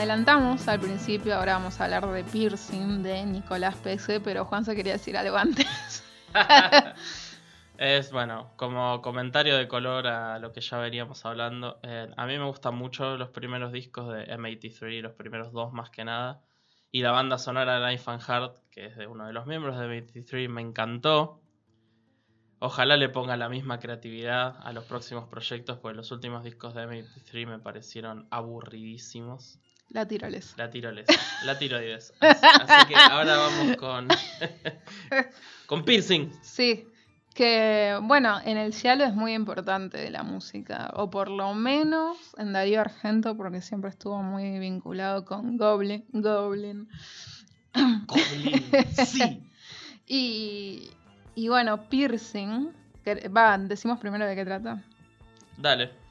Adelantamos al principio, ahora vamos a hablar de piercing de Nicolás Pese, pero Juan se quería decir algo antes. Es bueno, como comentario de color a lo que ya veníamos hablando. eh, a mí me gustan mucho los primeros discos de M83, los primeros dos más que nada. Y la banda sonora de Knife and Heart, que es de uno de los miembros de M83, me encantó. Ojalá le ponga la misma creatividad a los próximos proyectos, porque los últimos discos de M83 me parecieron aburridísimos. La tiroles. La tiroles. La tiroides. Así, así que ahora vamos con. con piercing. Sí, que bueno, en el cielo es muy importante la música, o por lo menos en Darío Argento, porque siempre estuvo muy vinculado con Goblin. Goblin. Goblin. Sí. Y, y bueno, piercing, que, va, decimos primero de qué trata. Dale.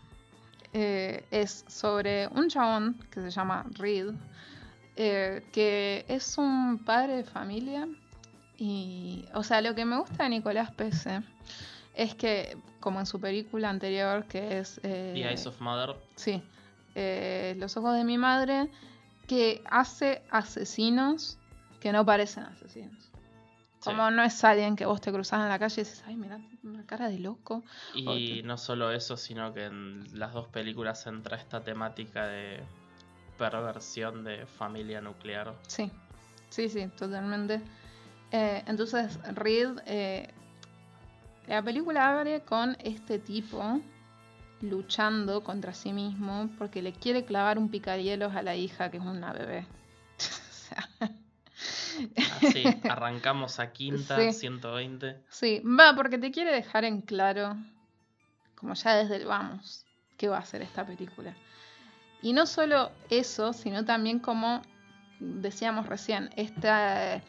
Eh, es sobre un chabón que se llama Reed, eh, que es un padre de familia. Y, o sea, lo que me gusta de Nicolás Pese es que, como en su película anterior, que es. eh, The Eyes of Mother. Sí, Los ojos de mi madre, que hace asesinos que no parecen asesinos. Como no es alguien que vos te cruzás en la calle y dices, ay, mira, una cara de loco. Y no solo eso, sino que en las dos películas entra esta temática de perversión de familia nuclear. Sí, sí, sí, totalmente. Eh, entonces, Reed, eh, la película abre con este tipo luchando contra sí mismo porque le quiere clavar un picahielos a la hija que es una bebé. o sea, Así, arrancamos a quinta, Sí. 120. sí, va, porque te quiere dejar en claro, como ya desde el vamos, qué va a hacer esta película. Y no solo eso, sino también como decíamos recién, esta,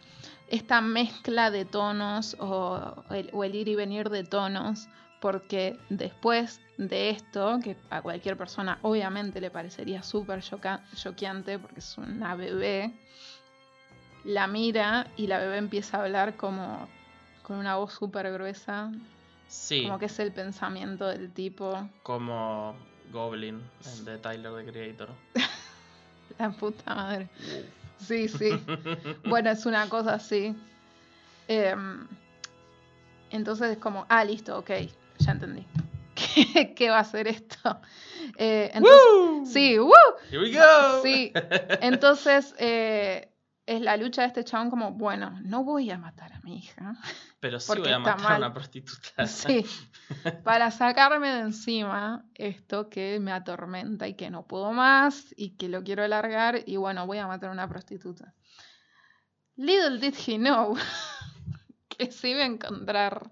esta mezcla de tonos o el, o el ir y venir de tonos, porque después de esto, que a cualquier persona obviamente le parecería súper choqueante, porque es una bebé, la mira y la bebé empieza a hablar como con una voz súper gruesa, Sí, como que es el pensamiento del tipo, como Goblin de Tyler the Creator. la puta madre. Sí, sí. Bueno, es una cosa así. Em, entonces es como, ah, listo, ok, ya entendí. ¿Qué, qué va a ser esto? Eh, entonces, ¡Woo! sí, ¡woo! Here we go. Sí, entonces eh, es la lucha de este chabón como, bueno, no voy a matar a mi hija. Pero sí voy a matar a una prostituta. Sí, para sacarme de encima esto que me atormenta y que no puedo más y que lo quiero alargar y bueno, voy a matar a una prostituta. Little did he know que se iba a encontrar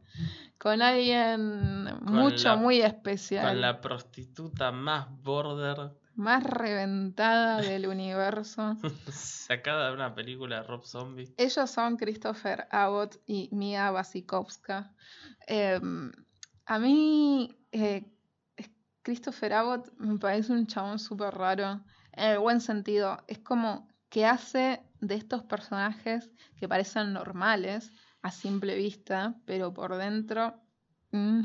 con alguien mucho, la- muy especial, Con la prostituta más border más reventada del universo. sacada de una película de Rob Zombie. Ellos son Christopher Abbott y Mia Wasikowska. Eh, a mí, eh, Christopher Abbott me parece un chabón súper raro, en el buen sentido. Es como que hace de estos personajes que parecen normales a simple vista, pero por dentro... mm,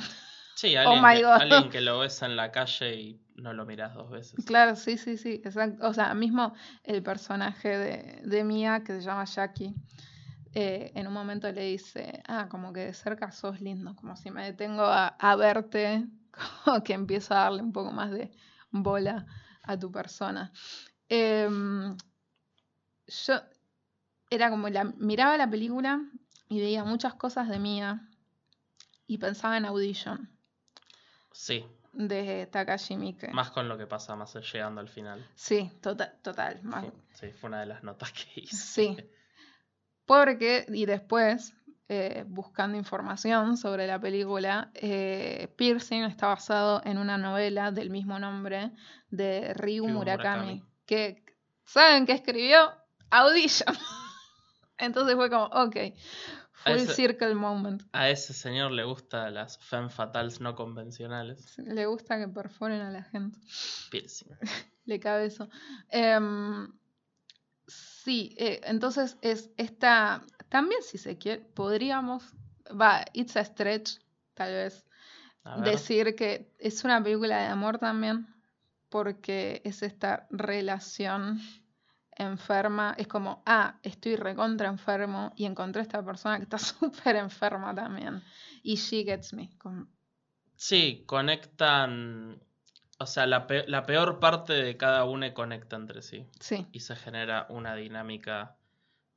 Sí, Oh alguien, my que, God. alguien que lo ves en la calle y no lo miras dos veces. Claro, sí, sí, sí, exacto. O sea, mismo el personaje de, de Mia, que se llama Jackie, eh, en un momento le dice, ah, como que de cerca sos lindo, como si me detengo a, a verte, como que empiezo a darle un poco más de bola a tu persona. Em, yo era como la miraba la película y veía muchas cosas de Mia y pensaba en Audition Sí, de Takashi Miike. más con lo que pasa más llegando al final. Sí, total, total. más- Fue- Sí, fue una de las notas que hice. Sí. Porque, y después, eh, buscando información sobre la película, eh, Piercing está basado en una novela del mismo nombre de Ryu Ryu Murakami, Murakami. que, ¿saben qué escribió? Audition. Entonces fue como, ok, full ese- circle moment. A ese señor le gustan las femme fatales no convencionales. Le gusta que perforen a la gente. Piercing. le cabe eso. Em, sí, eh, entonces es esta. También, si se quiere, podríamos. Va, it's a stretch, tal vez. Decir que es una película de amor también. Porque es esta relación enferma. Es como, ah, estoy recontra enfermo. Y encontré a esta persona que está súper enferma también. Y she gets me. como- Sí, conectan. O sea, la, pe- la peor parte de cada uno conecta entre sí. sí, Y se genera una dinámica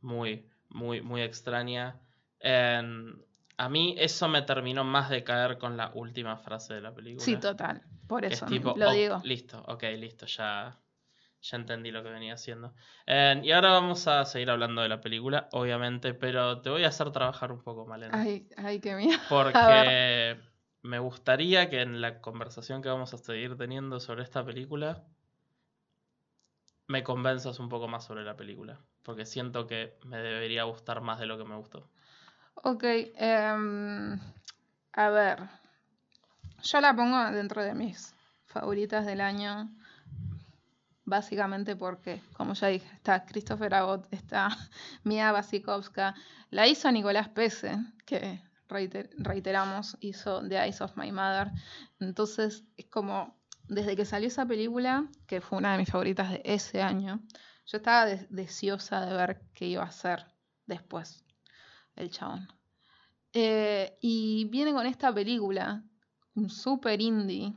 muy, muy, muy extraña. En- a mí eso me terminó más de caer con la última frase de la película. sí, total. Por es eso tipo, lo "Oh, digo. listo, ok, listo, ya, ya entendí lo que venía haciendo. Eh, y ahora vamos a seguir hablando de la película, obviamente, pero te voy a hacer trabajar un poco, Malena. Ay, ay, qué miedo. Porque me gustaría que en la conversación que vamos a seguir teniendo sobre esta película me convenzas un poco más sobre la película. Porque siento que me debería gustar más de lo que me gustó. Ok, em, a ver. Yo la pongo dentro de mis favoritas del año. Básicamente porque, como ya dije, está Christopher Abbott, está Mia Wasikowska. La hizo Nicolás Pese, que reiter- reiteramos, hizo The Eyes of My Mother. Entonces, es como, desde que salió esa película, que fue una de mis favoritas de ese año, yo estaba de- deseosa de ver qué iba a hacer después el chabón. Eh, y viene con esta película, un super indie,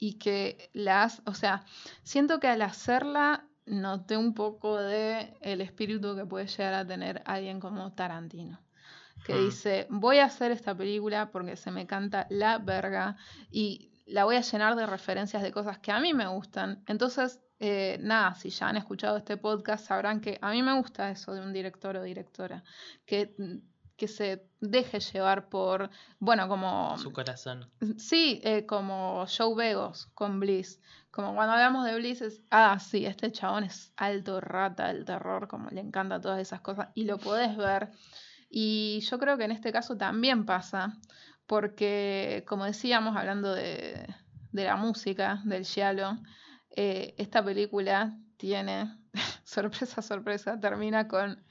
y que las, o sea, siento que al hacerla noté un poco de el espíritu que puede llegar a tener alguien como Tarantino. Que Hmm. dice, voy a hacer esta película porque se me canta la verga y la voy a llenar de referencias de cosas que a mí me gustan. Entonces, eh, nada, si ya han escuchado este podcast, sabrán que a mí me gusta eso de un director o directora. Que, que se deje llevar por, bueno, como... Su corazón. Sí, eh, como Joe Begos con Bliss. Como cuando hablamos de Bliss es, ah, sí, este chabón es alto rata del terror, como le encanta todas esas cosas, y lo podés ver. Y yo creo que en este caso también pasa, porque como decíamos, hablando de, de la música, del giallo, eh, esta película tiene, sorpresa, sorpresa, termina con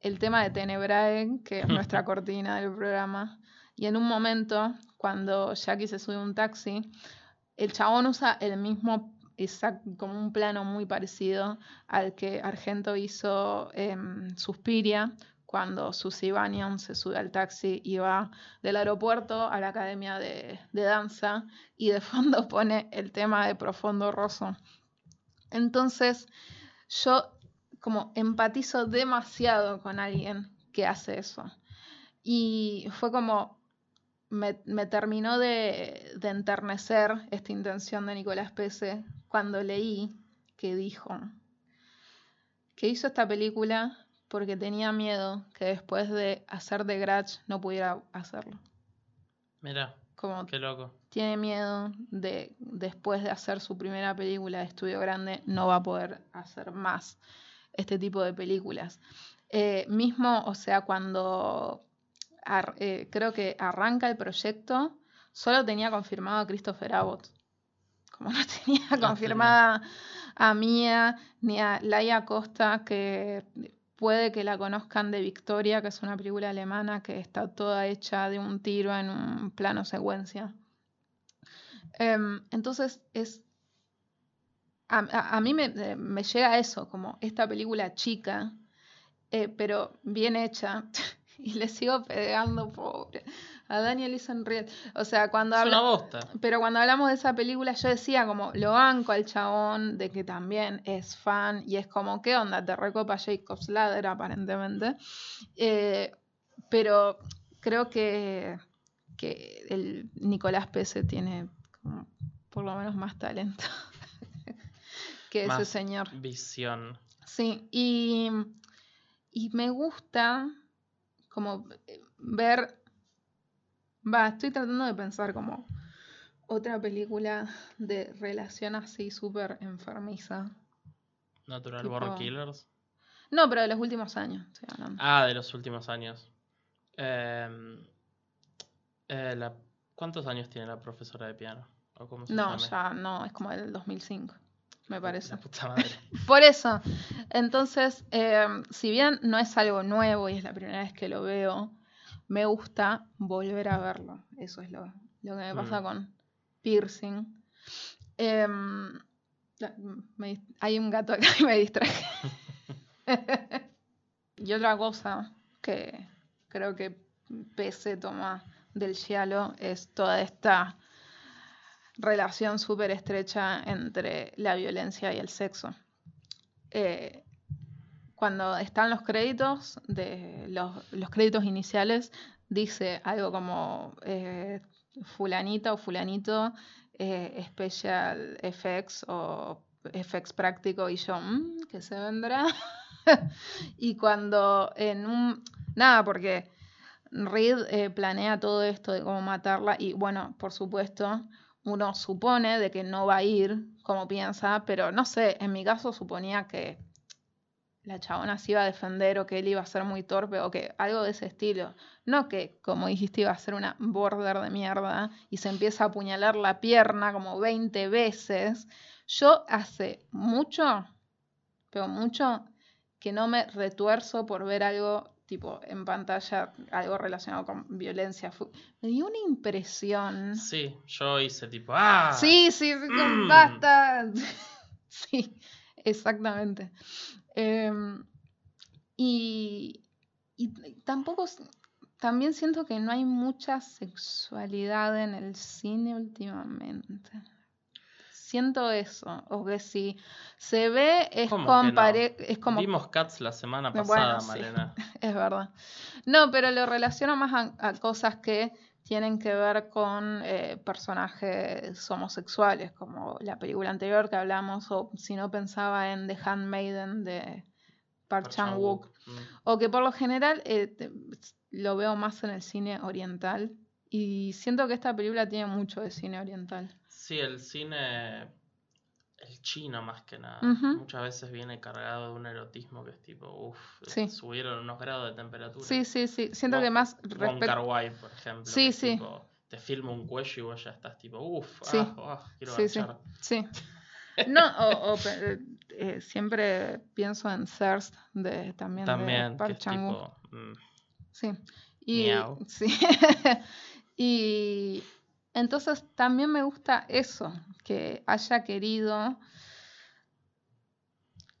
el tema de Tenebrae, que es nuestra cortina del programa. Y en un momento, cuando Jackie se sube a un taxi, el chabón usa el mismo, como un plano muy parecido al que Argento hizo en Suspiria, cuando Susie Bannion se sube al taxi y va del aeropuerto a la academia de, de danza y de fondo pone el tema de Profundo Rosso. Entonces, yo como empatizo demasiado con alguien que hace eso. Y fue como, me, me terminó de, de enternecer esta intención de Nicolás Pese cuando leí que dijo que hizo esta película porque tenía miedo que después de hacer The Grudge no pudiera hacerlo. Mira, Como qué loco. tiene miedo de después de hacer su primera película de estudio grande no va a poder hacer más este tipo de películas. Eh, mismo, o sea, cuando eh, creo que arranca el proyecto, solo tenía confirmado a Christopher Abbott. Como no tenía tenía. confirmada a Mia ni a Laia Costa, que puede que la conozcan de Victoria, que es una película alemana que está toda hecha de un tiro en un plano secuencia. Em, entonces es a, a- a mí me, eh, me llega eso, como esta película chica, eh, pero bien hecha. Y le sigo pegando, pobre, a Daniel Isenried. O sea, cuando Es habla... una bosta. Pero cuando hablamos de esa película, yo decía como, lo banco al chabón de que también es fan y es como, ¿qué onda? Te recopa Jacob's Ladder aparentemente. Eh, pero creo que, que el Nicolás Pese tiene como por lo menos más talento que ese señor. Visión. Sí, y, y me gusta como eh, ver, va, estoy tratando de pensar como otra película de relación así súper enfermiza. Natural Tipo- Born Killers. No, pero de los últimos años estoy hablando. Ah, de los últimos años. Em, eh, la- ¿Cuántos años tiene la profesora de piano? ¿O cómo se no, llama? ya no, es como del 2005, me parece. La puta madre. Por eso, entonces, eh, si bien no es algo nuevo y es la primera vez que lo veo, me gusta volver a verlo. Eso es lo, lo que me pasa Mm. con Piercing. Em, me hay un gato acá y me distraje. y otra cosa que creo que pese toma del giallo es toda esta relación súper estrecha entre la violencia y el sexo. Eh, cuando están los créditos, de los, los créditos iniciales, dice algo como eh, fulanita o fulanito, eh, special effects o FX práctico y yo, "Mm, ¿qué se vendrá? y cuando en un... Nada, porque Reed eh, planea todo esto de cómo matarla y bueno, por supuesto, uno supone de que no va a ir como piensa, pero no sé, en mi caso suponía que la chabona se iba a defender o que él iba a ser muy torpe o que algo de ese estilo. No que, como dijiste, iba a ser una border de mierda y se empieza a apuñalar la pierna como 20 veces. Yo hace mucho, pero mucho, que no me retuerzo por ver algo tipo en pantalla, algo relacionado con violencia. Me dio una impresión. Sí, yo hice tipo, ¡ah! Sí, sí, sí, Mm. basta. Sí, exactamente. Em, y, y tampoco, también siento que no hay mucha sexualidad en el cine últimamente. Siento eso, o que si se ve es ¿Cómo con no? es como Vimos Cats la semana Bueno, pasada, sí. Malena. es verdad. No, pero lo relaciono más a, a cosas que tienen que ver con eh, personajes homosexuales, como la película anterior que hablamos, o si no pensaba en The Handmaiden de Park Chan-wook. Mm. o que por lo general eh, lo veo más en el cine oriental, y siento que esta película tiene mucho de cine oriental. Sí, el cine, el chino más que nada, muchas veces viene cargado de un erotismo que es tipo, uff, Sí. subieron unos grados de temperatura. Sí, sí, sí, siento que más respecto... Kar-wai, por ejemplo. Sí, sí. tipo, te filma un cuello y vos ya estás tipo, uff, Sí. ah, ah, quiero Sí, sí. No, o, eh, siempre pienso en Thirst de, también, de También, que Park mm, Sí. Y, Miau. sí. y entonces también me gusta eso, que haya querido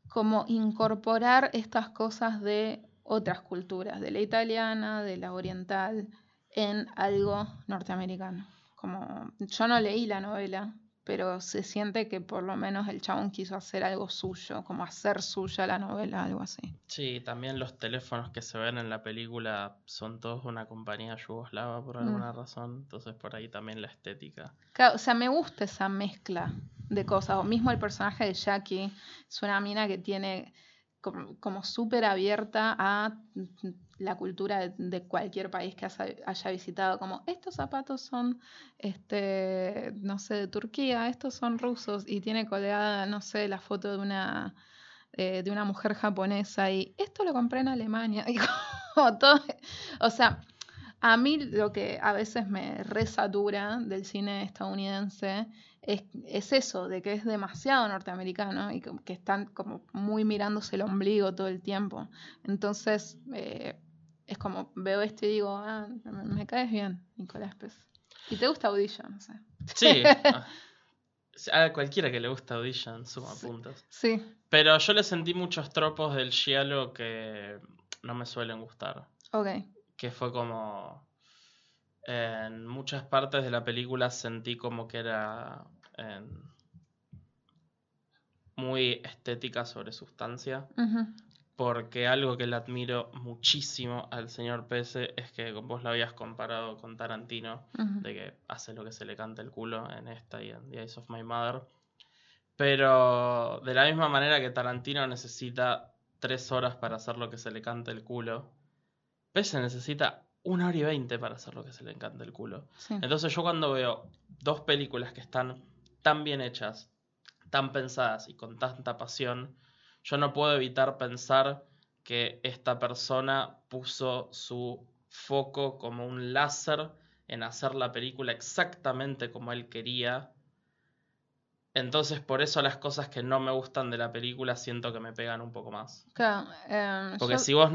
como incorporar estas cosas de otras culturas, de la italiana, de la oriental, en algo norteamericano. Como yo no leí la novela, pero se siente que por lo menos el chabón quiso hacer algo suyo, como hacer suya la novela, algo así. Sí, también los teléfonos que se ven en la película son todos de una compañía yugoslava por Mm. alguna razón, entonces por ahí también la estética. Claro, o sea, me gusta esa mezcla de cosas. O mismo el personaje de Jackie es una mina que tiene como, súper abierta a la cultura de, cualquier país que haya visitado. Como estos zapatos son, este, no sé, de Turquía, estos son rusos y tiene colgada, no sé, la foto de una eh, de una mujer japonesa y esto lo compré en Alemania y como todo, o sea, a mí lo que a veces me resatura del cine estadounidense es, es eso, de que es demasiado norteamericano y que, que están como muy mirándose el ombligo todo el tiempo. Entonces, eh, es como veo esto y digo, ah, me, me caes bien, Nicolás Pez. ¿Y te gusta Audition? No sé. Sí, ah, a cualquiera que le gusta Audition suma Sí. puntos. Sí, Pero yo le sentí muchos tropos del giallo que no me suelen gustar. ok. Que fue como. En muchas partes de la película sentí como que era. muy estética sobre sustancia. Porque algo que le admiro muchísimo al señor Pese es que vos lo habías comparado con Tarantino de que hace lo que se le canta el culo en esta y en The Eyes of My Mother. Pero de la misma manera que Tarantino necesita tres horas para hacer lo que se le canta el culo, Pese necesita una hora y veinte para hacer lo que se le encanta el culo. Sí. Entonces yo cuando veo dos películas que están tan bien hechas, tan pensadas y con tanta pasión, yo no puedo evitar pensar que esta persona puso su foco como un láser en hacer la película exactamente como él quería. Entonces por eso las cosas que no me gustan de la película siento que me pegan un poco más. Claro, em, Porque yo- si vos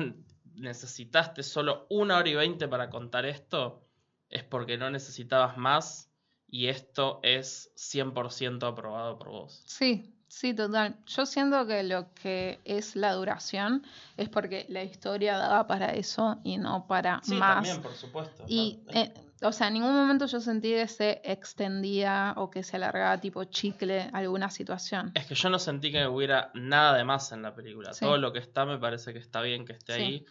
necesitaste solo una hora y veinte para contar esto, es porque no necesitabas más y esto es 100% aprobado por vos. Sí, sí, total. Yo siento que lo que es la duración es porque la historia daba para eso y no para Sí, más. también, por supuesto. Y, ¿no? eh, o sea, en ningún momento yo sentí que se extendía o que se alargaba tipo chicle alguna situación. Es que yo no sentí que hubiera nada de más en la película. Sí. Todo lo que está me parece que está bien que esté Sí. ahí.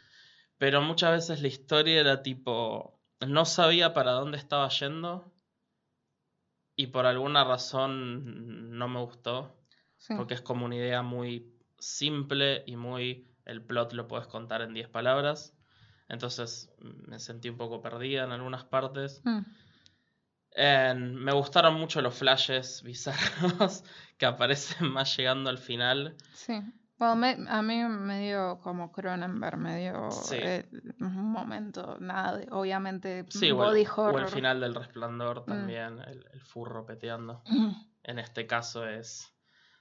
Pero muchas veces la historia era tipo. No sabía para dónde estaba yendo. Y por alguna razón no me gustó. Sí. porque es como una idea muy simple y muy... El plot lo puedes contar en 10 palabras. Entonces me sentí un poco perdida en algunas partes. Mm, En- me gustaron mucho los flashes bizarros que aparecen más llegando al final. sí. Bueno, me- a mí me dio como Cronenberg, me dio Sí. eh, un momento, nada, de- obviamente Sí, o body el, o el horror. final del resplandor también, el, el furro peteando. En este caso es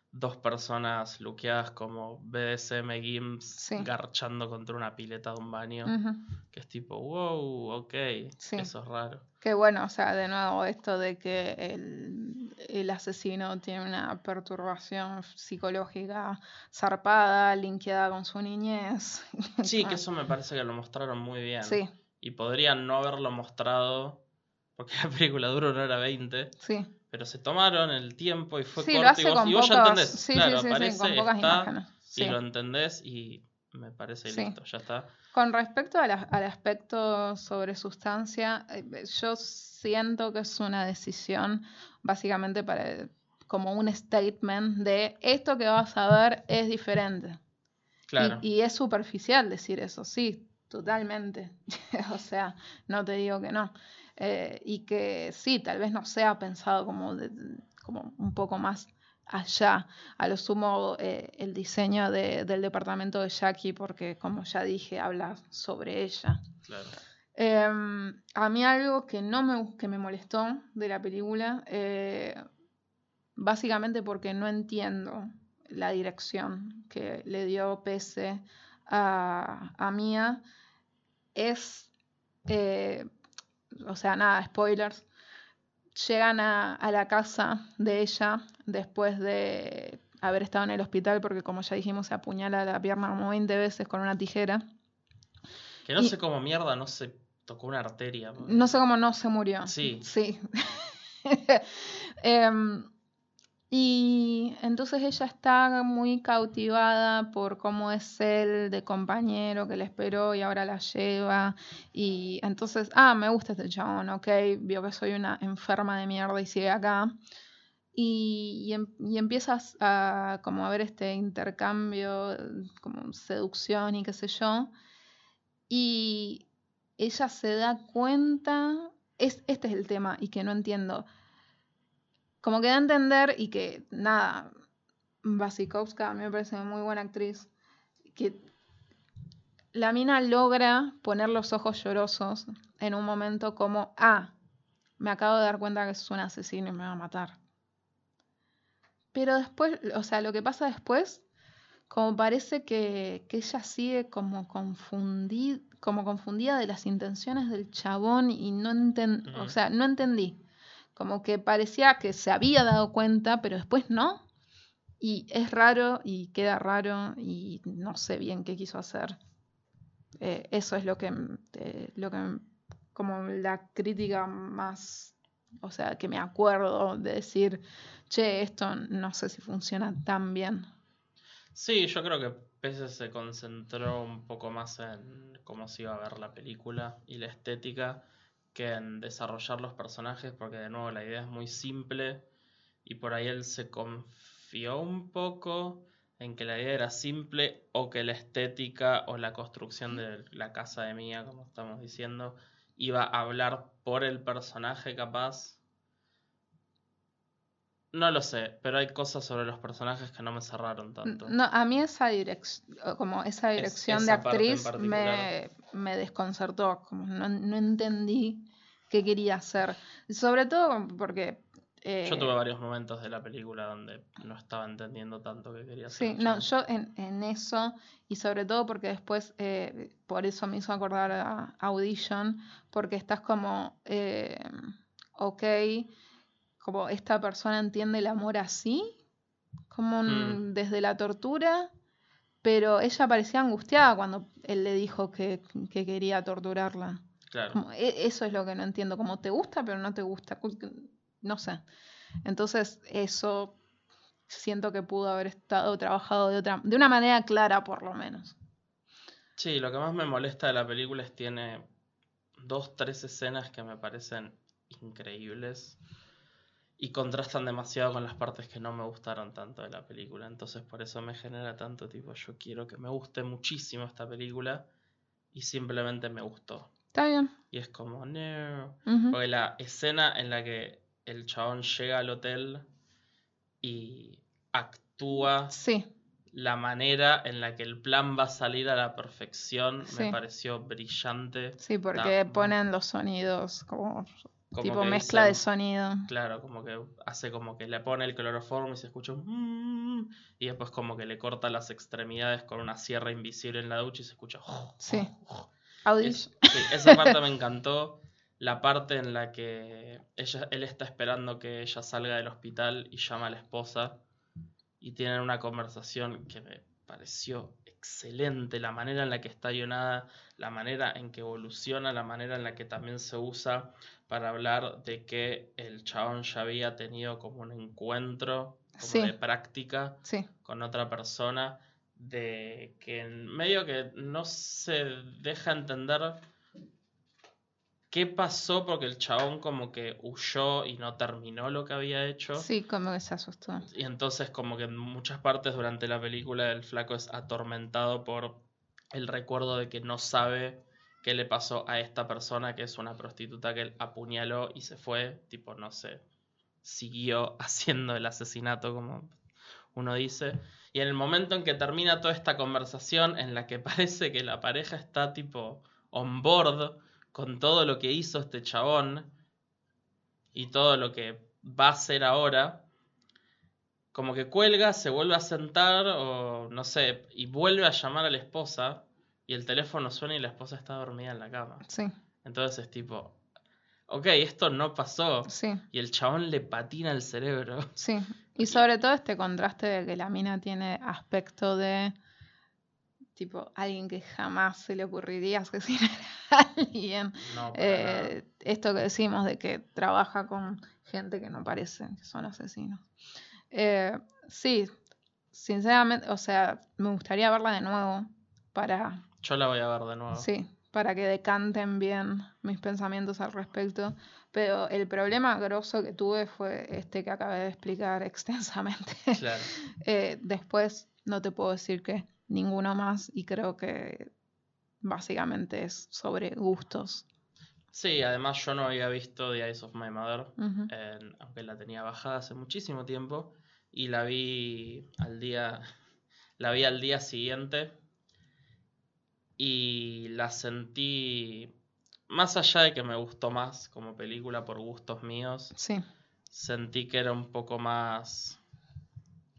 dos personas luqueadas como BDSM Gims Sí. garchando contra una pileta de un baño. Ujú. Que es tipo, wow, ok, eso es raro. Que bueno, o sea, de nuevo esto de que el, el asesino tiene una perturbación psicológica zarpada, linkeada con su niñez. Sí, que eso me parece que lo mostraron muy bien. Sí, Y podrían no haberlo mostrado, porque la película dura una hora 20, sí. pero se tomaron el tiempo y fue Sí, corto lo hace y vos, con y vos ya entendés. sí, claro, sí, sí, aparece, con pocas está, imágenes. Sí. y lo entendés y me parece listo, ya está. Con respecto a la- al aspecto sobre sustancia, eh, yo siento que es una decisión básicamente para como un statement de esto que vas a ver es diferente. Claro. Y, y es superficial decir eso, sí, totalmente. o sea, no te digo que no. Eh, y que sí, tal vez no sea pensado como, de- como un poco más allá. A lo sumo, eh, el diseño de- del departamento de Jackie, porque como ya dije, habla sobre ella. claro. Em, a mí algo que no me, que me molestó de la película, eh, básicamente porque no entiendo la dirección que le dio Pese a, a Mia, es, eh, o sea, nada, spoilers, llegan a, a la casa de ella después de haber estado en el hospital porque como ya dijimos se apuñala la pierna como 20 veces con una tijera. Que no Y- sé cómo mierda no se tocó una arteria. No sé cómo no se murió. Sí. Sí. Em, y entonces ella está muy cautivada por cómo es él de compañero que le esperó y ahora la lleva. Y entonces, ah, me gusta este chabón, ok, vio que soy una enferma de mierda y sigue acá. Y, y em- y empiezas a como a ver este intercambio, como seducción y qué sé yo. Y ella se da cuenta, es, este es el tema y que no entiendo. Como que da a entender y que nada, Basikowska a mí me parece muy buena actriz, que la mina logra poner los ojos llorosos en un momento como, ah, me acabo de dar cuenta que es un asesino y me va a matar. Pero después, o sea, lo que pasa después, como parece que, que ella sigue como, confundi- como confundida de las intenciones del chabón y no enten o sea, no entendí. Como que parecía que se había dado cuenta, pero después no. Y es raro y queda raro y no sé bien qué quiso hacer. Eh, eso es lo que, eh, lo que, como la crítica más, o sea, que me acuerdo de decir, che, esto no sé si funciona tan bien. Sí, yo creo que Pese se concentró un poco más en cómo se iba a ver la película y la estética que en desarrollar los personajes, porque de nuevo la idea es muy simple y por ahí él se confió un poco en que la idea era simple o que la estética o la construcción de la casa de Mía, como estamos diciendo, iba a hablar por el personaje capaz. No lo sé, pero hay cosas sobre los personajes que no me cerraron tanto. No, a mí esa dirección, como esa dirección de esa actriz me, me desconcertó, como no, no entendí qué quería hacer. Sobre todo porque... eh, Yo tuve varios momentos de la película donde no estaba entendiendo tanto que quería hacer. Sí, no, yo en, en eso, y sobre todo porque después, eh, por eso me hizo acordar a Audition, porque estás como, eh, ok, como esta persona entiende el amor así, como un- Mm. desde la tortura, pero ella parecía angustiada cuando él le dijo que, que quería torturarla. Claro. Como, e- eso es lo que no entiendo, como te gusta pero no te gusta, no sé. Entonces eso siento que pudo haber estado trabajado de otra, de una manera clara por lo menos. Sí, lo que más me molesta de la película es tiene dos, tres escenas que me parecen increíbles. Y contrastan demasiado con las partes que no me gustaron tanto de la película. Entonces por eso me genera tanto tipo, yo quiero que me guste muchísimo esta película y simplemente me gustó. Está bien. Y es como, no. Porque la escena en la que el chabón llega al hotel y actúa Sí, la manera en la que el plan va a salir a la perfección Sí. me pareció brillante. sí, porque Está- ponen los sonidos como, Como tipo mezcla de sonido. Claro, como que hace como que le pone el cloroformo y se escucha un mm, y después como que le corta las extremidades con una sierra invisible en la ducha y se escucha. Sí. Audio. Es- sí, esa parte me encantó. La parte en la que ella, él está esperando que ella salga del hospital y llama a la esposa y tienen una conversación que me pareció excelente. La manera en la que está guionada, la manera en que evoluciona, la manera en la que también se usa para hablar de que el chabón ya había tenido como un encuentro como Sí. de práctica Sí, con otra persona de que en medio que no se deja entender qué pasó porque el chabón como que huyó y no terminó lo que había hecho. sí, como que se asustó. Y entonces como que en muchas partes durante la película el flaco es atormentado por el recuerdo de que no sabe qué le pasó a esta persona que es una prostituta que él apuñaló y se fue, tipo no sé, siguió haciendo el asesinato como uno dice. Y en el momento en que termina toda esta conversación en la que parece que la pareja está tipo on board con todo lo que hizo este chabón y todo lo que va a hacer ahora, como que cuelga, se vuelve a sentar o no sé, y vuelve a llamar a la esposa y el teléfono suena y la esposa está dormida en la cama. Sí, Entonces es tipo, ok, esto no pasó. sí, Y el chabón le patina el cerebro. sí. Y sobre todo este contraste de que la mina tiene aspecto de tipo alguien que jamás se le ocurriría asesinar a alguien. No, Eh, esto que decimos de que trabaja con gente que no parece que son asesinos. Eh, sí, sinceramente, o sea, me gustaría verla de nuevo para. Yo la voy a ver de nuevo. sí, para que decanten bien mis pensamientos al respecto. Pero el problema grosso que tuve fue este que acabé de explicar extensamente. Claro. Eh, después no te puedo decir que ninguno más y creo que básicamente es sobre gustos. Sí, además yo no había visto The Eyes of My Mother, aunque la tenía bajada hace muchísimo tiempo, y la vi al día, la vi al día siguiente y la sentí, más allá de que me gustó más como película por gustos míos, Sí, sentí que era un poco más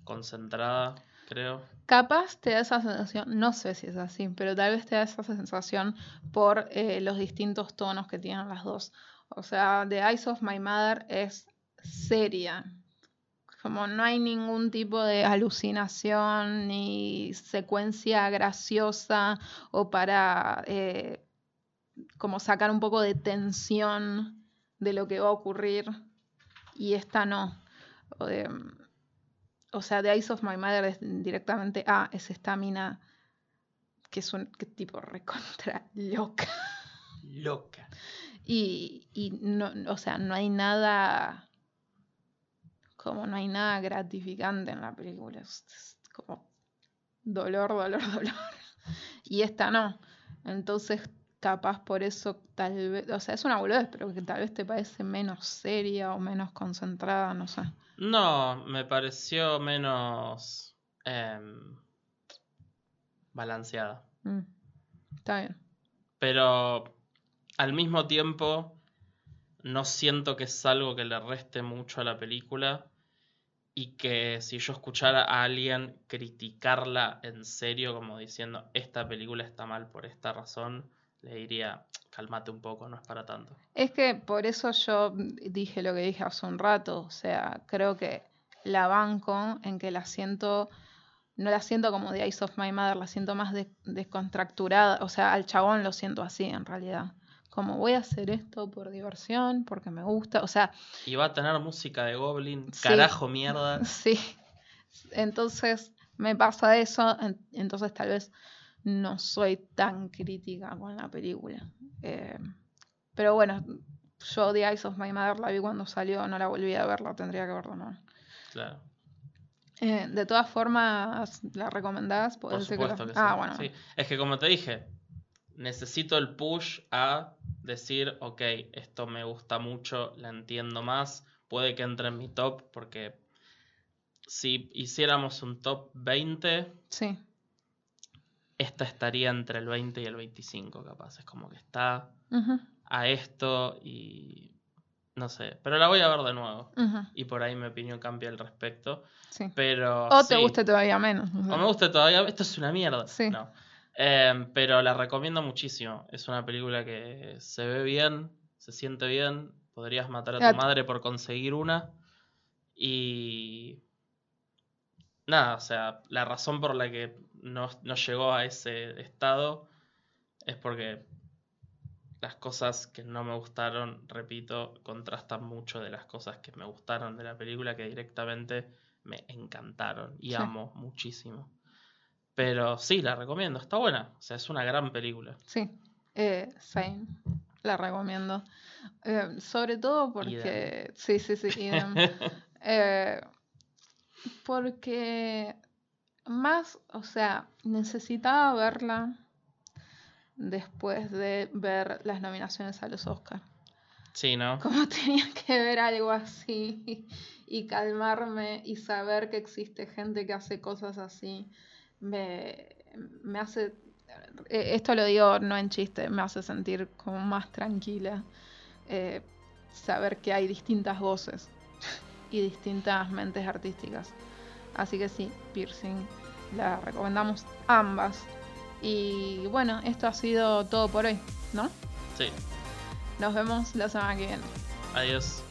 concentrada, creo. capaz te da esa sensación, no sé si es así, pero tal vez te da esa sensación por eh, los distintos tonos que tienen las dos. O sea, The Eyes of My Mother es seria. Como no hay ningún tipo de alucinación ni secuencia graciosa o para eh, como sacar un poco de tensión de lo que va a ocurrir. Y esta no. O sea, The Eyes of My Mother es directamente, ah, es esta mina que es un que tipo recontra loca. Loca. Y, y no, o sea, no hay nada, como no hay nada gratificante en la película. Es, es como dolor, dolor, dolor. Y esta no. Entonces, capaz por eso tal vez, o sea, es una boludez, pero que tal vez te parece menos seria o menos concentrada, no sé. No, me pareció menos em, balanceada. Mm. Está bien. Pero al mismo tiempo no siento que es algo que le reste mucho a la película y que si yo escuchara a alguien criticarla en serio como diciendo esta película está mal por esta razón, le diría cálmate un poco, no es para tanto. Es que por eso yo dije lo que dije hace un rato, o sea, creo que la banco en que la siento, no la siento como The Eyes of My Mother, la siento más de- descontracturada, o sea, al chabón lo siento así en realidad, como voy a hacer esto por diversión, porque me gusta, o sea, Y va a tener música de Goblin, Sí. carajo mierda. sí, entonces me pasa eso, en- entonces tal vez no soy tan crítica con la película. Eh, pero bueno, Yo The Eyes of My Mother la vi cuando salió, no la volví a ver, la tendría que ver de nuevo. Claro. Eh, de todas formas, ¿la recomendás? Por ¿Podés decir que la- supuesto que Ah, bueno. Sí. Es que como te dije, necesito el push a decir, ok, esto me gusta mucho, la entiendo más, puede que entre en mi top, porque si hiciéramos un top 20, Sí, esta estaría entre el 20 y el 25, capaz. Es como que está a esto y no sé, pero la voy a ver de nuevo. Y por ahí mi opinión cambia al respecto. sí. Pero. O te sí. guste todavía menos. o sea. O me gusta todavía. Esto es una mierda. Sí. No. Em, pero la recomiendo muchísimo. Es una película que se ve bien, se siente bien. Podrías matar a tu madre por conseguir una. Y. Nada, o sea, la razón por la que no, no llegó a ese estado es porque las cosas que no me gustaron, repito, contrastan mucho de las cosas que me gustaron de la película que directamente me encantaron y Sí. amo muchísimo. Pero sí, la recomiendo, está buena. O sea, es una gran película. Sí, eh, same. La recomiendo. Eh, sobre todo porque. Sí, sí, sí. Eh, porque más, o sea, necesitaba verla después de ver las nominaciones a los Oscars. Sí, ¿no? Como tenía que ver algo así y calmarme y saber que existe gente que hace cosas así, me, me hace, eh, esto lo digo no en chiste, me hace sentir como más tranquila. eh, saber que hay distintas voces y distintas mentes artísticas. Así que sí, Piercing, la recomendamos ambas. Y bueno, esto ha sido todo por hoy, ¿no? Sí. Nos vemos la semana que viene. Adiós.